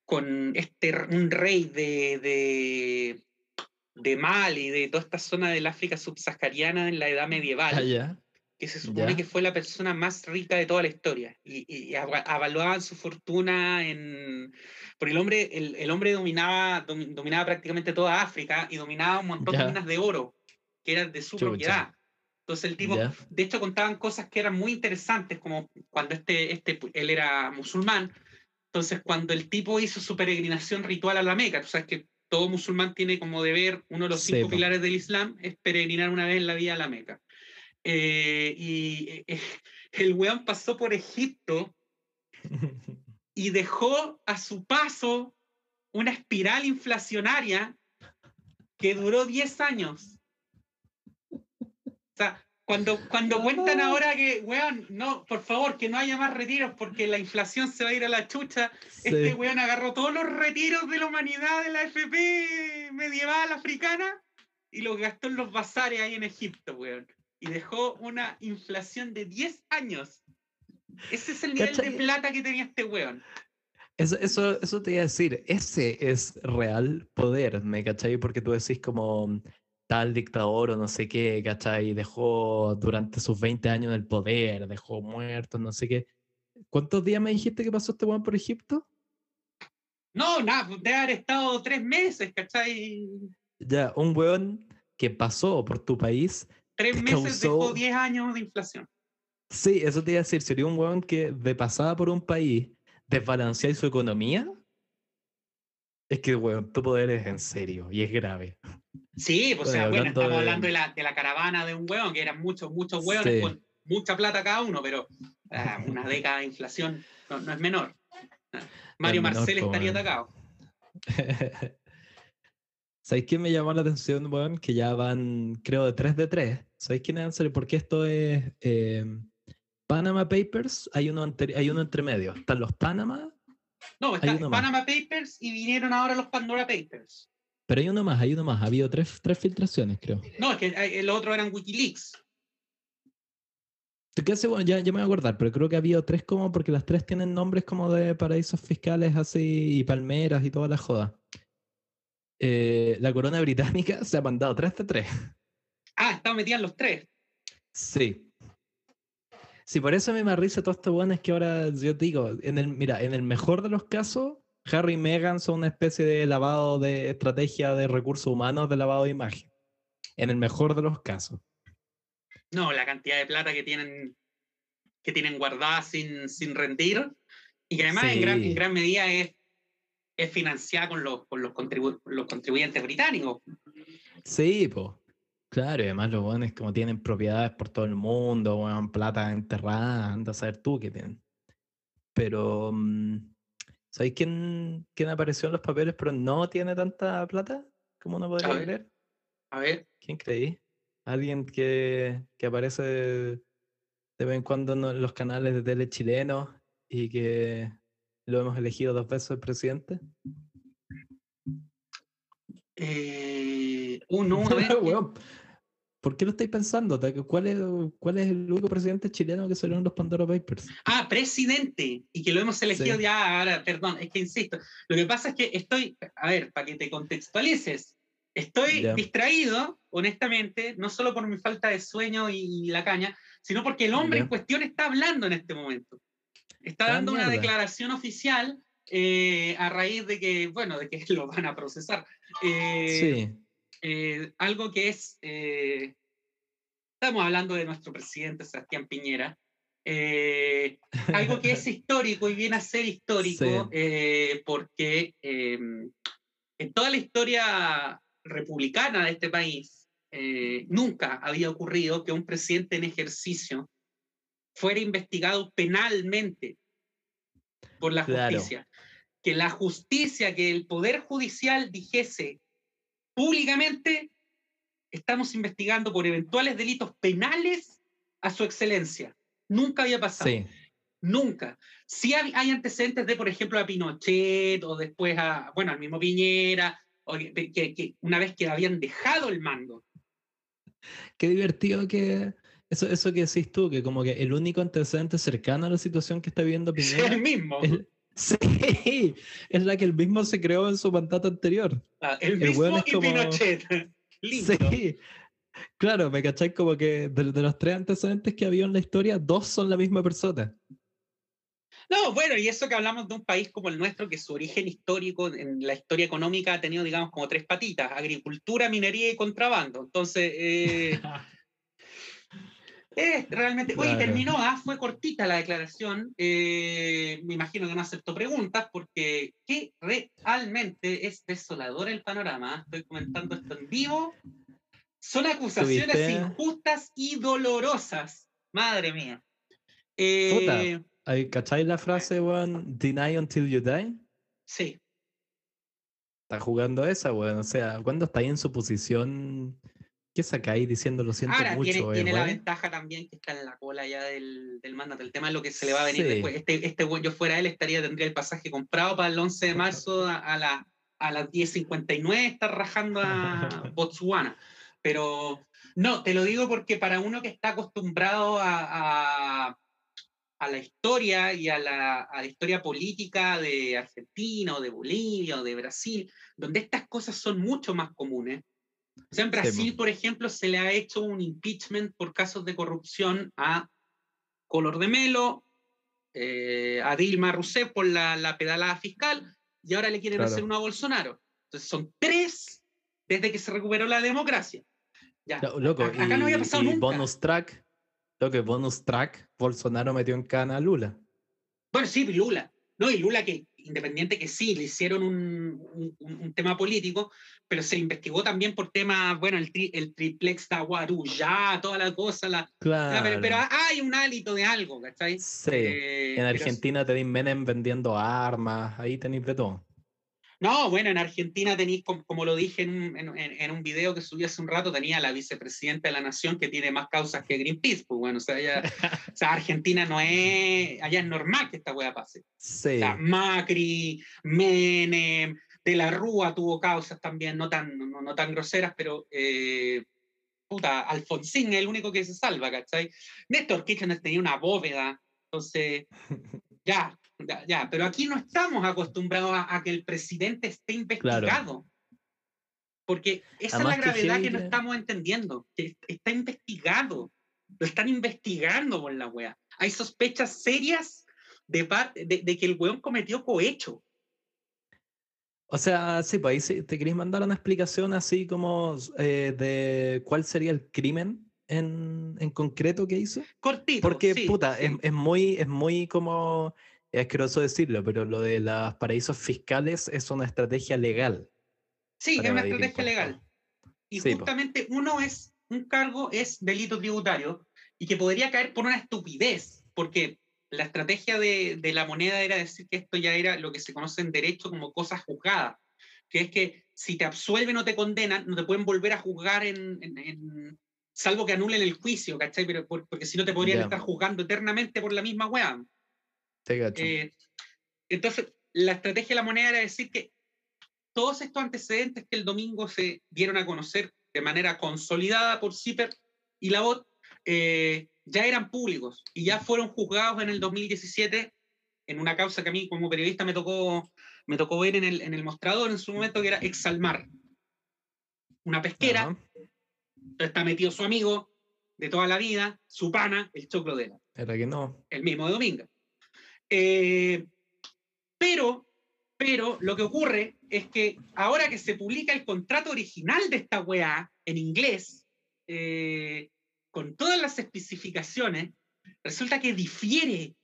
con este, un rey de, de, de Mali, de toda esta zona del África subsahariana en la edad medieval, ah, que se supone que fue la persona más rica de toda la historia. Y, avaluaban su fortuna en... Porque el hombre, el, hombre dominaba, dominaba prácticamente toda África y dominaba un montón de minas de oro, que eran de su propiedad. Entonces el tipo, de hecho contaban cosas que eran muy interesantes, como cuando este, este, él era musulmán, entonces cuando el tipo hizo su peregrinación ritual a la Meca, tú sabes que todo musulmán tiene como deber, uno de los cinco pilares del Islam es peregrinar una vez en la vida a la Meca. Eh, y eh, el weón pasó por Egipto y dejó a su paso una espiral inflacionaria que duró 10 años. Sea, cuando, cuando cuentan ah. ahora que, weón, no, por favor, que no haya más retiros porque la inflación se va a ir a la chucha, este weón agarró todos los retiros de la humanidad de la FP medieval africana y los gastó en los bazares ahí en Egipto, weón. Y dejó una inflación de 10 años. Ese es el nivel de plata que tenía este weón. Eso, eso, eso te iba a decir, ese es real poder, ¿me cachai? Porque tú decís como tal dictador o no sé qué, ¿cachai? Dejó durante sus 20 años en el poder, dejó muertos, no sé qué. ¿Cuántos días me dijiste que pasó este weón por Egipto? No, nada, de haber estado tres meses, ¿cachai? Ya, un weón que pasó por tu país. Tres meses dejó 10 años de inflación. Sí, eso te iba a decir, sería un weón que de pasada por un país desbalancear su economía. Es que, weón, tu poder es en serio y es grave. Sí, pues, o sea, bueno, estamos hablando de la, de la, caravana de un hueón, que eran muchos, muchos hueones con mucha plata cada uno, pero ah, una década de inflación no, es menor. Ah, Mario Marcel estaría atacado. ¿Sabéis quién me llamó la atención, weón? Que ya van, creo, de 3 de 3. ¿Sabéis quién es? Porque esto es eh, Panama Papers, hay uno, hay uno entre medio. Están los Panama. No, está Panama Papers y vinieron ahora los Pandora Papers. Pero hay uno más, hay uno más. Ha habido tres, tres filtraciones, creo. No, es que el otro eran Wikileaks. ¿Qué hace? Bueno, ya, ya, me voy a acordar, pero creo que ha habido tres como, porque las tres tienen nombres como de paraísos fiscales así, y palmeras y toda la joda. Eh, la corona británica se ha mandado tres de tres. Ah, estaban metidas los tres. Sí. Sí, por eso me me risa todo esto bueno es que ahora yo digo, en el, mira, en el mejor de los casos, Harry y Meghan son una especie de lavado de estrategia de recursos humanos, de lavado de imagen. En el mejor de los casos. No, la cantidad de plata que tienen, que tienen guardada sin, sin rendir y que además en, gran, gran, medida es, es financiada con los, con los, los contribuyentes británicos. Sí, pues. Claro, y además los buenos como tienen propiedades por todo el mundo, bueno, plata enterrada, anda a saber tú qué tienen. Pero mm, ¿Sabéis quién, quién apareció en los papeles pero no tiene tanta plata como uno podría creer? A ver. ¿Quién creí? Alguien que, que aparece de vez en cuando en los canales de tele chilenos y que lo hemos elegido dos veces el presidente. Eh, uno, ¿Por qué lo estáis pensando? ¿Cuál es, ¿Cuál es el único presidente chileno que salió en los Pandora Papers? Ah, presidente, y que lo hemos elegido ya ahora, perdón, es que insisto. Lo que pasa es que estoy, a ver, para que te contextualices, estoy distraído, honestamente, no solo por mi falta de sueño y, la caña, sino porque el hombre en cuestión está hablando en este momento. Está ah, dando una declaración oficial eh, a raíz de que, bueno, de que lo van a procesar. Eh, sí. Eh, algo que es, estamos hablando de nuestro presidente Sebastián Piñera, algo que es histórico y viene a ser histórico porque em, en toda la historia republicana de este país nunca había ocurrido que un presidente en ejercicio fuera investigado penalmente por la justicia. Que la justicia, que el Poder Judicial dijese públicamente estamos investigando por eventuales delitos penales a su excelencia. Nunca había pasado. Nunca. Sí hay, antecedentes de, por ejemplo, a Pinochet o después a, bueno, al mismo Piñera, que, una vez que habían dejado el mando. Qué divertido que eso, eso que decís tú, que como que el único antecedente cercano a la situación que está viviendo Piñera. Es el mismo. Sí, es la que él mismo se creó en su mandato anterior. Ah, el mismo y Pinochet. Sí. Claro, me cacháis como que de, los tres antecedentes que había en la historia, dos son la misma persona. No, bueno, y eso que hablamos de un país como el nuestro, que su origen histórico en la historia económica ha tenido, digamos, como tres patitas, agricultura, minería y contrabando. Entonces, eh, realmente, oye, terminó, ¿ah? fue cortita la declaración, eh, me imagino que no aceptó preguntas, porque que realmente es desolador el panorama, ¿ah? estoy comentando esto en vivo, son acusaciones injustas y dolorosas, madre mía. Eh, ¿Cacháis la frase, weón, deny until you die? Sí. Está jugando esa, weón. O sea, cuando está ahí en su posición, ¿qué sacáis diciendo lo siento Ahora, mucho? Tiene, tiene la ventaja también que está en la cola ya del, del mandato. El tema es lo que se le va a venir después. Este, este yo fuera él, estaría, tendría el pasaje comprado para el 11 de marzo a, la, a las 10.59, está rajando a Botswana. Pero no, te lo digo porque para uno que está acostumbrado a, a a la historia y a la, historia política de Argentina o de Bolivia o de Brasil, donde estas cosas son mucho más comunes. O sea, en Brasil, por ejemplo, se le ha hecho un impeachment por casos de corrupción a Color de Melo, eh, a Dilma Rousseff por la, pedalada fiscal, y ahora le quieren hacer una a Bolsonaro. Entonces son tres desde que se recuperó la democracia. Ya. acá no había pasado nunca. Bonus track lo que bonus track, Bolsonaro metió en cana a Lula. Bueno, sí, Lula. No, y Lula que, independiente que sí, le hicieron un, un, tema político, pero se investigó también por temas, bueno, el, el triplex de ya toda la cosa, la, claro. pero, hay un hálito de algo, ¿cachai? Sí, eh, en Argentina tenéis Menem vendiendo armas, ahí tenéis de todo. No, bueno, en Argentina tenéis, como, lo dije en, en, un video que subí hace un rato, tenía la vicepresidenta de la nación que tiene más causas que Greenpeace. Pues bueno, o sea, o sea Argentina no es, allá es normal que esta wea pase. Sí. Macri, Menem, De la Rúa tuvo causas también, no tan, no, tan groseras, pero eh, puta, Alfonsín es el único que se salva, ¿cachai? Néstor Kirchner tenía una bóveda, entonces, ya, ya, pero aquí no estamos acostumbrados a, que el presidente esté investigado. Porque esa es la gravedad que, no estamos entendiendo, que está investigado, lo están investigando por la wea. Hay sospechas serias de, parte, de, que el weón cometió cohecho. O sea, sí, pues ahí te queréis mandar una explicación así como eh, de cuál sería el crimen en, en concreto que hizo. Cortito. Porque, puta, Es, es, muy, es muy como es asqueroso decirlo, pero lo de los paraísos fiscales es una estrategia legal. Sí, es una estrategia legal. Y justamente uno es, un cargo es delito tributario y que podría caer por una estupidez, porque la estrategia de, la moneda era decir que esto ya era lo que se conoce en derecho como cosas juzgadas, que es que si te absuelven o te condenan, no te pueden volver a juzgar en, salvo que anulen el juicio, ¿cachai? Pero porque si no te podrían estar juzgando eternamente por la misma weá. Eh, entonces, la estrategia de la moneda era decir que todos estos antecedentes que el domingo se dieron a conocer de manera consolidada por CIPER y la BOT eh, ya eran públicos y ya fueron juzgados en el 2017 en una causa que a mí como periodista me tocó, me tocó ver en el, en el mostrador en su momento, que era Exalmar, una pesquera. Está metido su amigo de toda la vida, su pana, el Choclo de la. Era que no. El mismo de Domingo. Eh, pero, pero lo que ocurre es que ahora que se publica el contrato original de esta weá en inglés, eh, con todas las especificaciones, resulta que difiere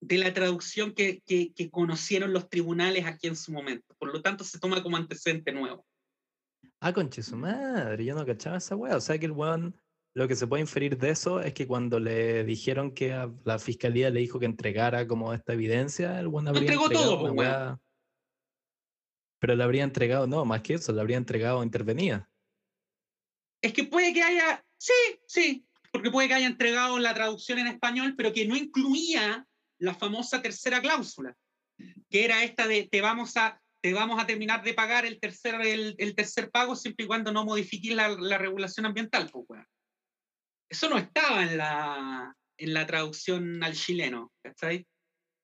de la traducción que, que, conocieron los tribunales aquí en su momento. Por lo tanto, se toma como antecedente nuevo. Ah, conche su madre, yo no cachaba esa weá. O sea que el weón lo que se puede inferir de eso es que cuando le dijeron que la fiscalía le dijo que entregara como esta evidencia, el buen habría entregó todo, pues, Pero le habría entregado, no, más que eso, le habría entregado intervenida. Es que puede que haya, sí, sí, porque puede que haya entregado la traducción en español, pero que no incluía la famosa tercera cláusula, que era esta de te vamos a, te vamos a terminar de pagar el tercer, el, tercer pago siempre y cuando no modifiques la, la regulación ambiental, pues, eso no estaba en la, en la traducción al chileno, ¿cachai?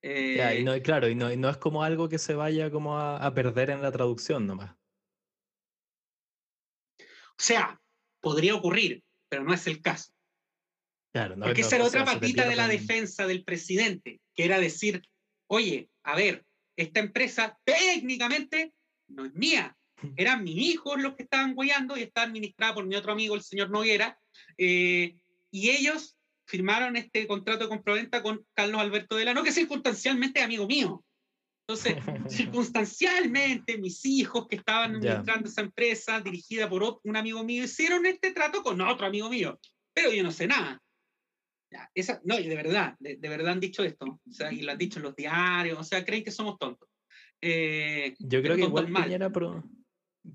y no, claro, y no, no, es como algo que se vaya como a, perder en la traducción nomás. O sea, podría ocurrir, pero no es el caso. Claro, no, Porque esa era otra patita de la defensa del presidente, que era decir, oye, a ver, esta empresa técnicamente no es mía, eran mis hijos los que estaban guiando y está administrada por mi otro amigo, el señor Noguera, eh, y ellos firmaron este contrato de compraventa con Carlos Alberto Delano, que circunstancialmente es amigo mío. Entonces, circunstancialmente, mis hijos que estaban administrando esa empresa dirigida por un amigo mío hicieron este trato con otro amigo mío, pero yo no sé nada esa, no, y de verdad, de, verdad han dicho esto, o sea, y lo han dicho en los diarios, o sea, creen que somos tontos. Eh, Yo creo que igual Piñera por,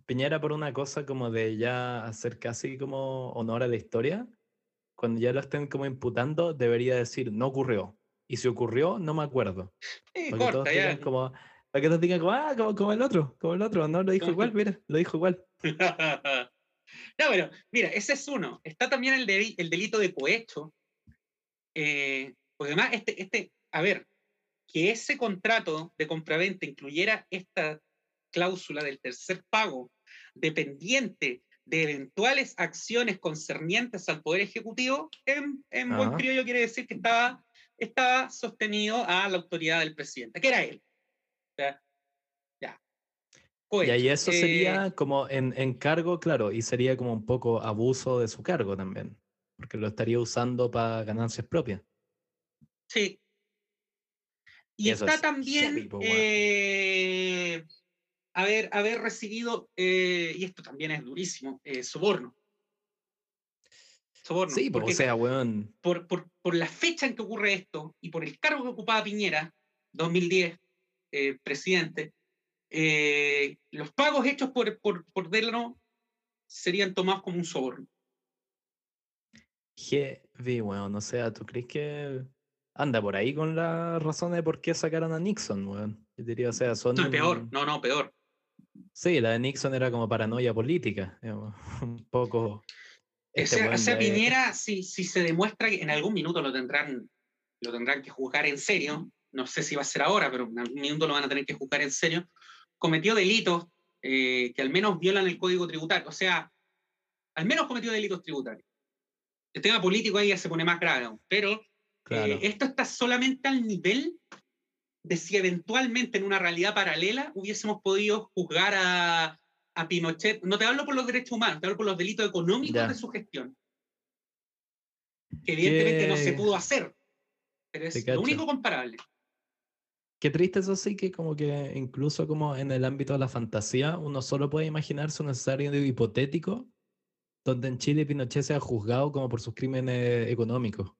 Piñera por una cosa como de ya hacer casi como honor a la historia, cuando ya lo estén como imputando, debería decir, no ocurrió. Y si ocurrió, no me acuerdo. Sí, para, corta, que todos como, para que todos digan como, ah, como, el otro, como el otro, no, lo dijo igual, mira, lo dijo igual. no, pero mira, ese es uno. Está también el, el delito de cohecho, eh, porque además, este, este, a ver, que ese contrato de compraventa incluyera esta cláusula del tercer pago dependiente de eventuales acciones concernientes al Poder Ejecutivo, en, en buen criollo quiere decir que estaba, estaba sostenido a la autoridad del presidente, que era él. ya. y ahí eso sería eh, como en, en, cargo, claro, y sería como un poco abuso de su cargo también porque lo estaría usando para ganancias propias. Sí. Y, está también eh, haber, haber recibido, eh, y esto también es durísimo, eh, soborno. Soborno. Sí, porque, o sea, weón. Por, por, por, la fecha en que ocurre esto y por el cargo que ocupaba Piñera, 2010, presidente, los pagos hechos por, por, por Delano serían tomados como un soborno heavy, weón. O sea, ¿tú crees que anda por ahí con la razón de por qué sacaron a Nixon, weón? Yo diría, o sea, son. No, peor, no, no, peor. Sí, la de Nixon era como paranoia política, un poco. Este o sea, Piñera, si, si se demuestra que en algún minuto lo tendrán, lo tendrán que juzgar en serio, no sé si va a ser ahora, pero en algún minuto lo van a tener que juzgar en serio, cometió delitos eh, que al menos violan el código tributario, o sea, al menos cometió delitos tributarios el tema político ahí ya se pone más grave, pero eh, esto está solamente al nivel de si eventualmente en una realidad paralela hubiésemos podido juzgar a, a Pinochet. No te hablo por los derechos humanos, te hablo por los delitos económicos de su gestión. Que evidentemente no se pudo hacer, pero es lo único comparable. Qué triste eso sí que como que incluso como en el ámbito de la fantasía uno solo puede imaginarse un escenario hipotético donde en Chile Pinochet se ha juzgado como por sus crímenes económicos.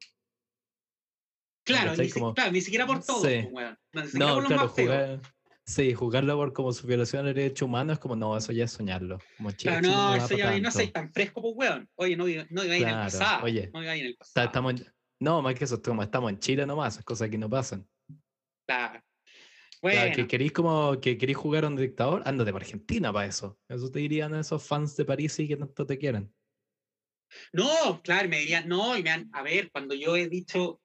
Claro, ni, siquiera por todo. Sí. Pues, no, claro, jugar, sí, juzgarlo por como su violación del derecho humano es como, no, eso ya es soñarlo. Como Chile, no, eso ya no soy tan fresco, pues, weón. Oye, no, no digáis en el pasado. Oye, no en el pasado. Estamos, no, más que eso, estamos en Chile nomás, cosas que no pasan. Claro. Bueno. que queréis como que queréis jugar a un dictador, ándate para Argentina para eso. Eso te dirían esos fans de París y que tanto te quieren. No, claro, me dirían, no, y me han, a ver, cuando yo he dicho,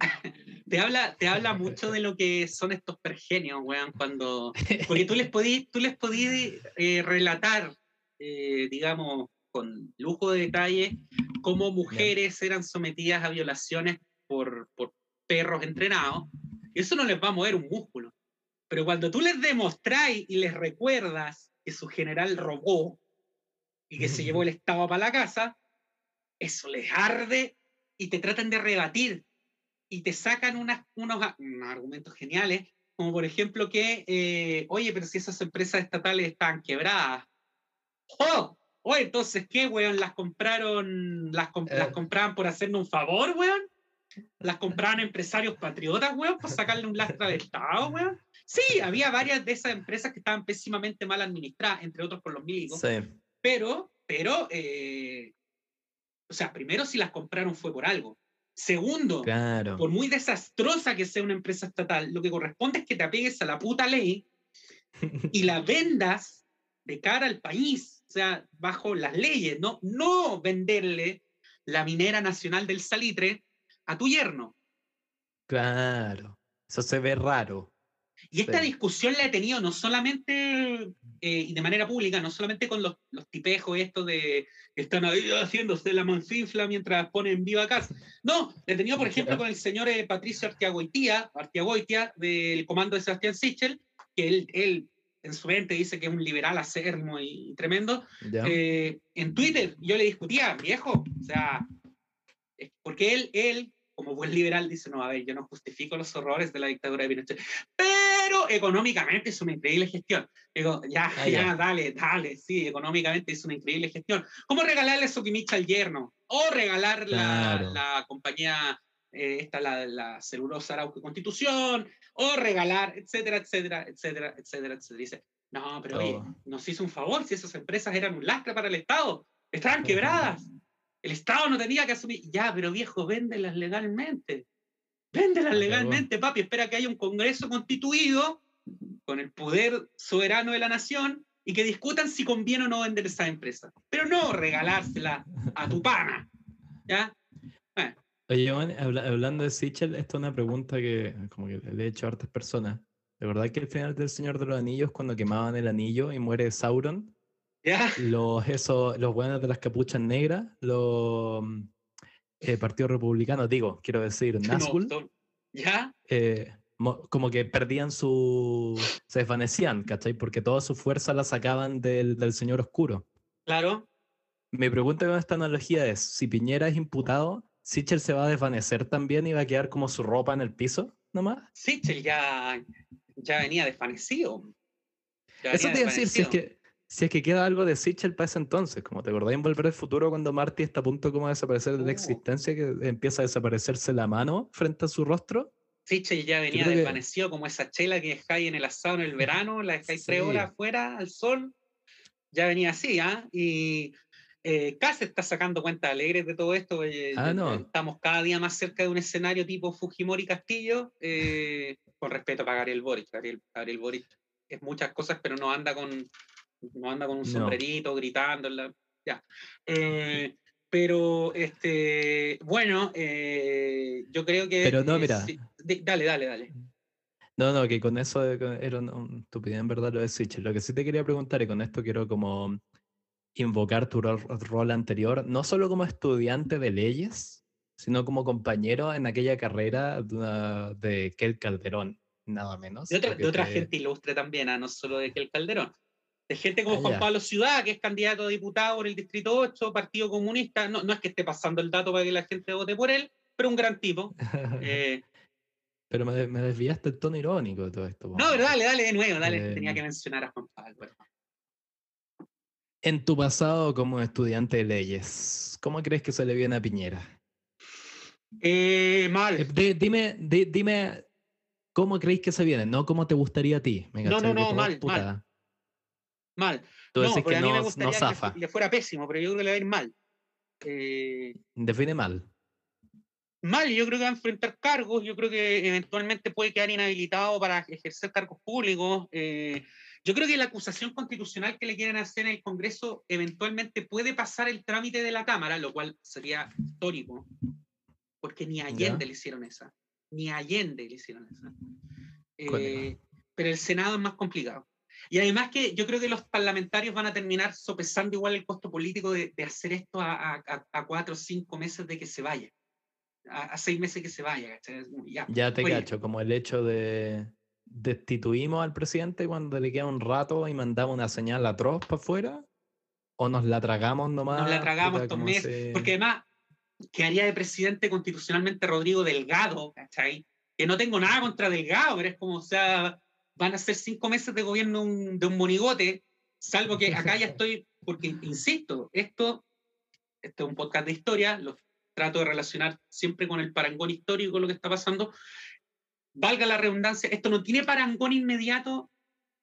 te habla, te habla mucho de lo que son estos pergenios, weón, cuando, porque tú les podías, tú les podías eh, relatar, eh, digamos, con lujo de detalle, cómo mujeres eran sometidas a violaciones por, por perros entrenados, eso no les va a mover un músculo. Pero cuando tú les demostráis y les recuerdas que su general robó y que se llevó el Estado para la casa, eso les arde y te tratan de rebatir y te sacan unas, unos, argumentos geniales, como por ejemplo que, eh, oye, pero si esas empresas estatales están quebradas. ¡Oh! Oye, entonces, ¿qué, weón? ¿Las compraron, las, las eh. compraban por hacernos un favor, weón? ¿Las compraban empresarios patriotas, weón, para sacarle un lastra de Estado, weón? Sí, había varias de esas empresas que estaban pésimamente mal administradas, entre otros por los milicos. Sí. Pero, pero, eh, o sea, primero si las compraron fue por algo. Segundo, por muy desastrosa que sea una empresa estatal, lo que corresponde es que te apegues a la puta ley y la vendas de cara al país, o sea, bajo las leyes, no, no venderle la minera nacional del salitre a tu yerno. Claro, eso se ve raro. Y esta discusión la he tenido no solamente eh, y de manera pública, no solamente con los, los tipejos estos de que están ahí haciéndose la manfinfla mientras ponen viva casa. No, la he tenido, por ejemplo, con el señor eh, Patricio Artiagoitia, Artiagoitia del comando de Sebastián Sichel, que él, él en su mente dice que es un liberal acérrimo y tremendo. Eh, en Twitter yo le discutía, viejo, o sea, porque él, él como buen liberal, dice, no, a ver, yo no justifico los horrores de la dictadura de Pinochet, pero económicamente es una increíble gestión. Digo, ya, ah, ya, dale, dale, sí, económicamente es una increíble gestión. ¿Cómo regalarle Sokimicha al yerno? O regalar la, la, compañía, eh, esta, la, la celulosa Arauco Constitución, o regalar, etcétera, etcétera, etcétera, etcétera, etcétera. Dice, no, pero oye, nos hizo un favor si esas empresas eran un lastre para el Estado, estaban quebradas. El Estado no tenía que asumir. Ya, pero viejo, véndelas legalmente. Véndelas legalmente, papi. Espera que haya un Congreso constituido con el poder soberano de la nación y que discutan si conviene o no vender esa empresa. Pero no regalársela a tu pana. ¿Ya? Oye, hablando de Sichel, esta es una pregunta que como que le he hecho a hartas personas. ¿De verdad que el final del Señor de los Anillos, cuando quemaban el anillo y muere Sauron, los, eso, los buenos de las capuchas negras, los eh, partidos republicanos, digo, quiero decir, Nazgûl, ¿Ya? Eh, como que perdían su. se desvanecían, ¿cachai? Porque toda su fuerza la sacaban del, del Señor Oscuro. Claro. Mi pregunta con esta analogía es: si Piñera es imputado, ¿Sichel se va a desvanecer también y va a quedar como su ropa en el piso nomás? Sichel ya, ya venía desvanecido. Eso te iba a decir, si es que si es que queda algo de Sichel para ese entonces, como te acordás en Volver al Futuro cuando Marty está a punto como de desaparecer de la oh. existencia, que empieza a desaparecerse la mano frente a su rostro. Sichel ya venía desvanecido como esa chela que dejáis en el asado en el verano, la dejáis tres horas afuera al sol, ya venía así, ¿ah? Y eh, se está sacando cuentas alegres de todo esto. ah, no. Estamos cada día más cerca de un escenario tipo Fujimori Castillo, eh, con respeto para Gabriel Boric. Gabriel Boric es muchas cosas, pero no anda con no anda con un sombrerito gritando. ya. Eh, pero, este, bueno, eh, yo creo que... Pero no, mira. dale, dale, dale. No, no, que con eso era un estupidez en verdad lo de Switch. Lo que sí te quería preguntar, y con esto quiero como invocar tu rol, anterior, no solo como estudiante de leyes, sino como compañero en aquella carrera de, de Kel Calderón, nada menos. De otra, gente ilustre también, ¿ah? no solo de Kel Calderón de gente como ah, Juan Pablo Ciudad, que es candidato a diputado por el Distrito 8, Partido Comunista. No, no es que esté pasando el dato para que la gente vote por él, pero un gran tipo. Eh, pero me, me, desviaste el tono irónico de todo esto. No, pero dale, dale de nuevo, dale. tenía que mencionar a Juan Pablo. En tu pasado como estudiante de leyes, ¿cómo crees que se le viene a Piñera? Eh, mal. Eh, dime, dime, ¿cómo creéis que se viene? No cómo te gustaría a ti. no, no, no, mal, mal mal. no, porque a mí me gustaría que le fuera pésimo, pero yo creo que le va a ir mal. Eh, Define mal. Mal, yo creo que va a enfrentar cargos, yo creo que eventualmente puede quedar inhabilitado para ejercer cargos públicos. Eh, yo creo que la acusación constitucional que le quieren hacer en el Congreso eventualmente puede pasar el trámite de la Cámara, lo cual sería histórico, porque ni Allende le hicieron esa, ni Allende le hicieron esa. Eh, pero el Senado es más complicado. Y además que yo creo que los parlamentarios van a terminar sopesando igual el costo político de, hacer esto a, cuatro o cinco meses de que se vaya, a, seis meses que se vaya. Ya, te cacho, como el hecho de destituimos al presidente cuando le queda un rato y mandamos una señal atroz para afuera, o nos la tragamos nomás. Nos la tragamos estos meses, porque además quedaría de presidente constitucionalmente Rodrigo Delgado, ¿cachai? Que no tengo nada contra Delgado, pero es como, o sea, van a ser cinco meses de gobierno de un monigote, salvo que acá ya estoy, porque insisto, esto, esto es un podcast de historia, lo trato de relacionar siempre con el parangón histórico, lo que está pasando. Valga la redundancia, esto no tiene parangón inmediato,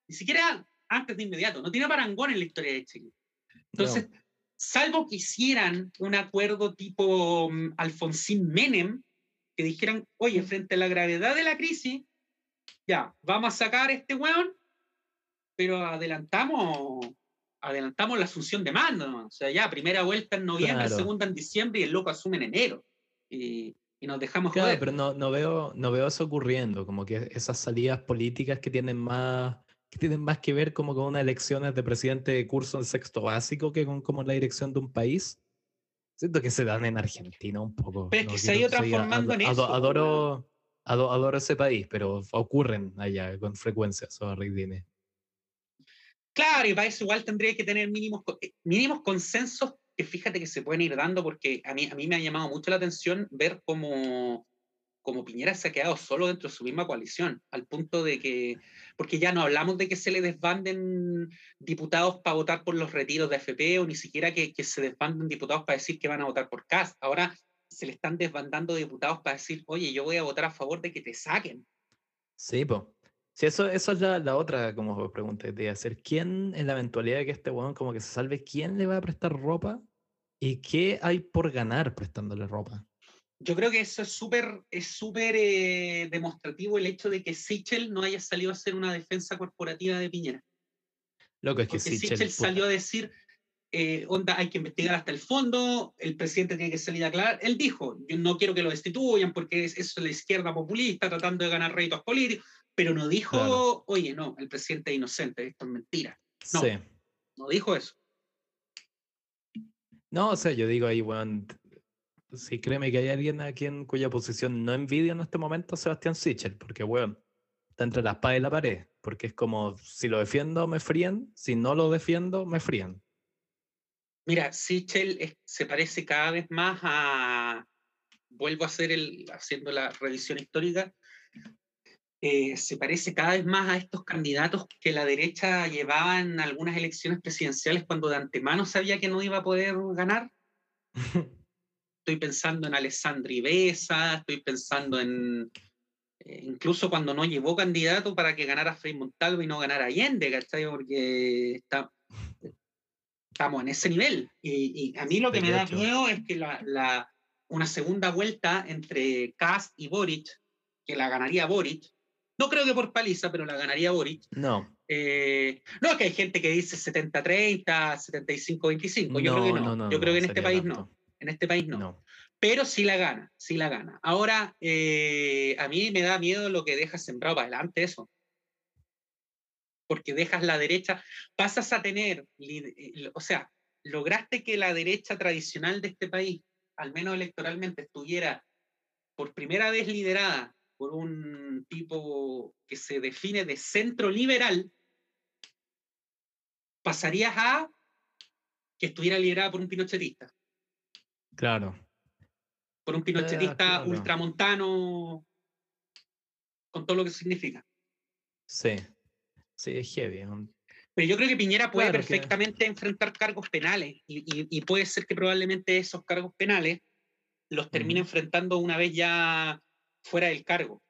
ni siquiera antes de inmediato, no tiene parangón en la historia de Chile. Entonces, salvo que hicieran un acuerdo tipo um, Alfonsín Menem, que dijeran, oye, frente a la gravedad de la crisis, ya, vamos a sacar este weón, pero adelantamos, adelantamos la asunción de mando, o sea, ya, primera vuelta en noviembre, segunda en diciembre y el loco asume en enero. Y, y nos dejamos claro, pero no, no, veo, no veo eso ocurriendo, como que esas salidas políticas que tienen más que tienen más que ver como con unas elecciones de presidente de curso en sexto básico que con como la dirección de un país. Siento que se dan en Argentina un poco. Pero es que se ha ido transformando en eso. Adoro, adoro, ese país, pero ocurren allá con frecuencia esos Dine. Claro, y para eso igual tendría que tener mínimos, eh, mínimos consensos que fíjate que se pueden ir dando porque a mí, a mí me ha llamado mucho la atención ver cómo, cómo Piñera se ha quedado solo dentro de su misma coalición, al punto de que, porque ya no hablamos de que se le desbanden diputados para votar por los retiros de FP o ni siquiera que, que se desbanden diputados para decir que van a votar por CAS. Ahora se le están desbandando diputados para decir, oye, yo voy a votar a favor de que te saquen. Sí, pues. Sí, eso, eso es la, otra como pregunta de hacer. ¿Quién, en la eventualidad de que este weón como que se salve, quién le va a prestar ropa? ¿Y qué hay por ganar prestándole ropa? Yo creo que eso es súper es súper eh, demostrativo el hecho de que Sichel no haya salido a hacer una defensa corporativa de Piñera. Lo que es que Sichel, salió a decir, eh, onda, hay que investigar hasta el fondo, el presidente tiene que salir a aclarar. Él dijo, yo no quiero que lo destituyan porque es, es la izquierda populista tratando de ganar réditos políticos pero no dijo, oye, no, el presidente es inocente, esto es mentira. No, sí. no dijo eso. No, o sea, yo digo ahí, bueno, sí, créeme que hay alguien aquí en cuya posición no envidia en este momento a Sebastián Sichel, porque, bueno, está entre la espada y la pared, porque es como, si lo defiendo, me fríen, si no lo defiendo, me fríen. Mira, Sichel se parece cada vez más a, vuelvo a hacer el, haciendo la revisión histórica, eh, se parece cada vez más a estos candidatos que la derecha llevaba en algunas elecciones presidenciales cuando de antemano sabía que no iba a poder ganar. estoy pensando en Alessandri Besa, estoy pensando en eh, incluso cuando no llevó candidato para que ganara Frei Montalvo y no ganara Allende, ¿cachai? Porque está, estamos en ese nivel. Y, a mí lo que me da miedo es que la, una segunda vuelta entre Kass y Boric, que la ganaría Boric, no creo que por paliza, pero la ganaría Boric. No. Eh, no, que hay gente que dice 70-30, 75-25. Yo creo que no. Yo creo que en este país no. En este país no. Pero sí la gana, sí la gana. Ahora, eh, a mí me da miedo lo que dejas sembrado para adelante eso. Porque dejas la derecha, pasas a tener, eh, o sea, lograste que la derecha tradicional de este país, al menos electoralmente, estuviera por primera vez liderada por un tipo que se define de centro liberal, pasarías a que estuviera liderada por un pinochetista. Claro. Por un pinochetista ultramontano, con todo lo que significa. Sí, sí, es heavy. Pero yo creo que Piñera puede perfectamente enfrentar cargos penales y, puede ser que probablemente esos cargos penales los termine enfrentando una vez ya fuera del cargo.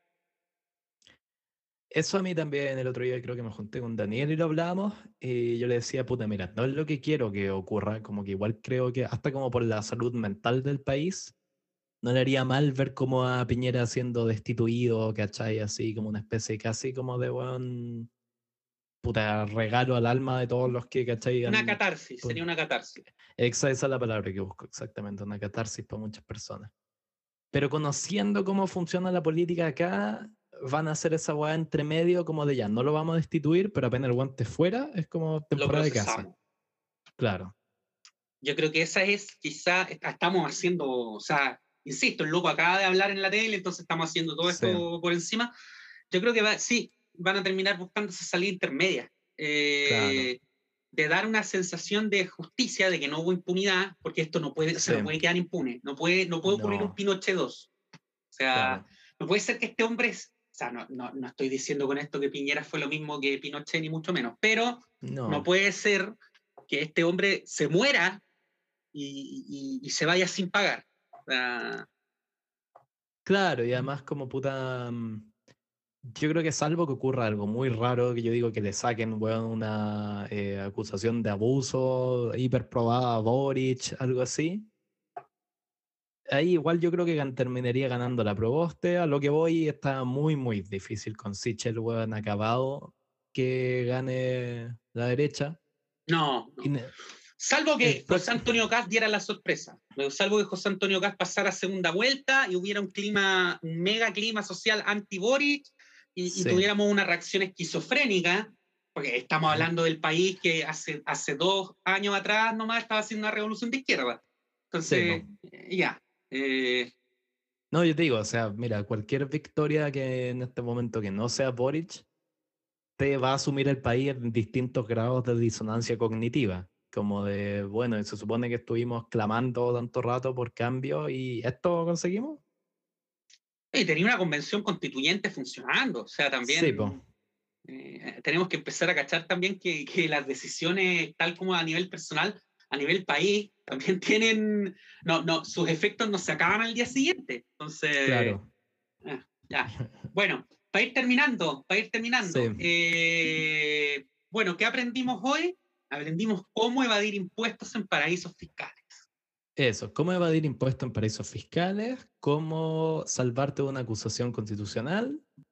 Eso a mí también el otro día creo que me junté con Daniel y lo hablábamos y yo le decía, puta, mira, no es lo que quiero que ocurra, como que igual creo que hasta como por la salud mental del país, no le haría mal ver como a Piñera siendo destituido, ¿cachai? Así como una especie casi como de buen puta regalo al alma de todos los que, ¿cachai? Una catarsis, sería una catarsis. Esa, esa es la palabra que busco, exactamente, una catarsis para muchas personas. Pero conociendo cómo funciona la política acá, van a hacer esa weá entre medio como de ya, no lo vamos a destituir, pero apenas el guante fuera, es como temporada de casa. Claro. Yo creo que esa es, quizá, estamos haciendo, o sea, insisto, el loco acaba de hablar en la tele, entonces estamos haciendo todo esto por encima. Yo creo que va, sí, van a terminar buscando esa salida intermedia. Eh, de dar una sensación de justicia, de que no hubo impunidad, porque esto no puede, se puede quedar impune, no puede, no puede ocurrir un Pinochet 2. O sea, no puede ser que este hombre, o sea, no, no, no, estoy diciendo con esto que Piñera fue lo mismo que Pinochet, ni mucho menos, pero no, puede ser que este hombre se muera y, y, se vaya sin pagar. claro, y además como puta... Mm, yo creo que salvo que ocurra algo muy raro, que yo digo que le saquen una eh, acusación de abuso hiperprobada a Boric, algo así. Ahí igual yo creo que terminaría ganando la proboste. A lo que voy está muy, muy difícil con Sichel, weón, acabado que gane la derecha. No. Salvo que José Antonio Caz diera la sorpresa. Salvo que José Antonio Caz pasara segunda vuelta y hubiera un clima, un mega clima social anti-Boric y, tuviéramos una reacción esquizofrénica, porque estamos hablando del país que hace, hace dos años atrás nomás estaba haciendo una revolución de izquierda. Entonces, eh, ya. Eh. No, yo te digo, o sea, mira, cualquier victoria que en este momento que no sea Boric, te va a asumir el país en distintos grados de disonancia cognitiva como de, bueno, se supone que estuvimos clamando tanto rato por cambio y esto conseguimos. Y tenía una convención constituyente funcionando, o sea, también sí, eh, tenemos que empezar a cachar también que, que, las decisiones, tal como a nivel personal, a nivel país, también tienen, no, no, sus efectos no se acaban al día siguiente. Entonces, claro. Eh, ya. Bueno, para ir terminando, para ir terminando, eh, bueno, ¿qué aprendimos hoy? aprendimos cómo evadir impuestos en paraísos fiscales. Eso, cómo evadir impuestos en paraísos fiscales, cómo salvarte de una acusación constitucional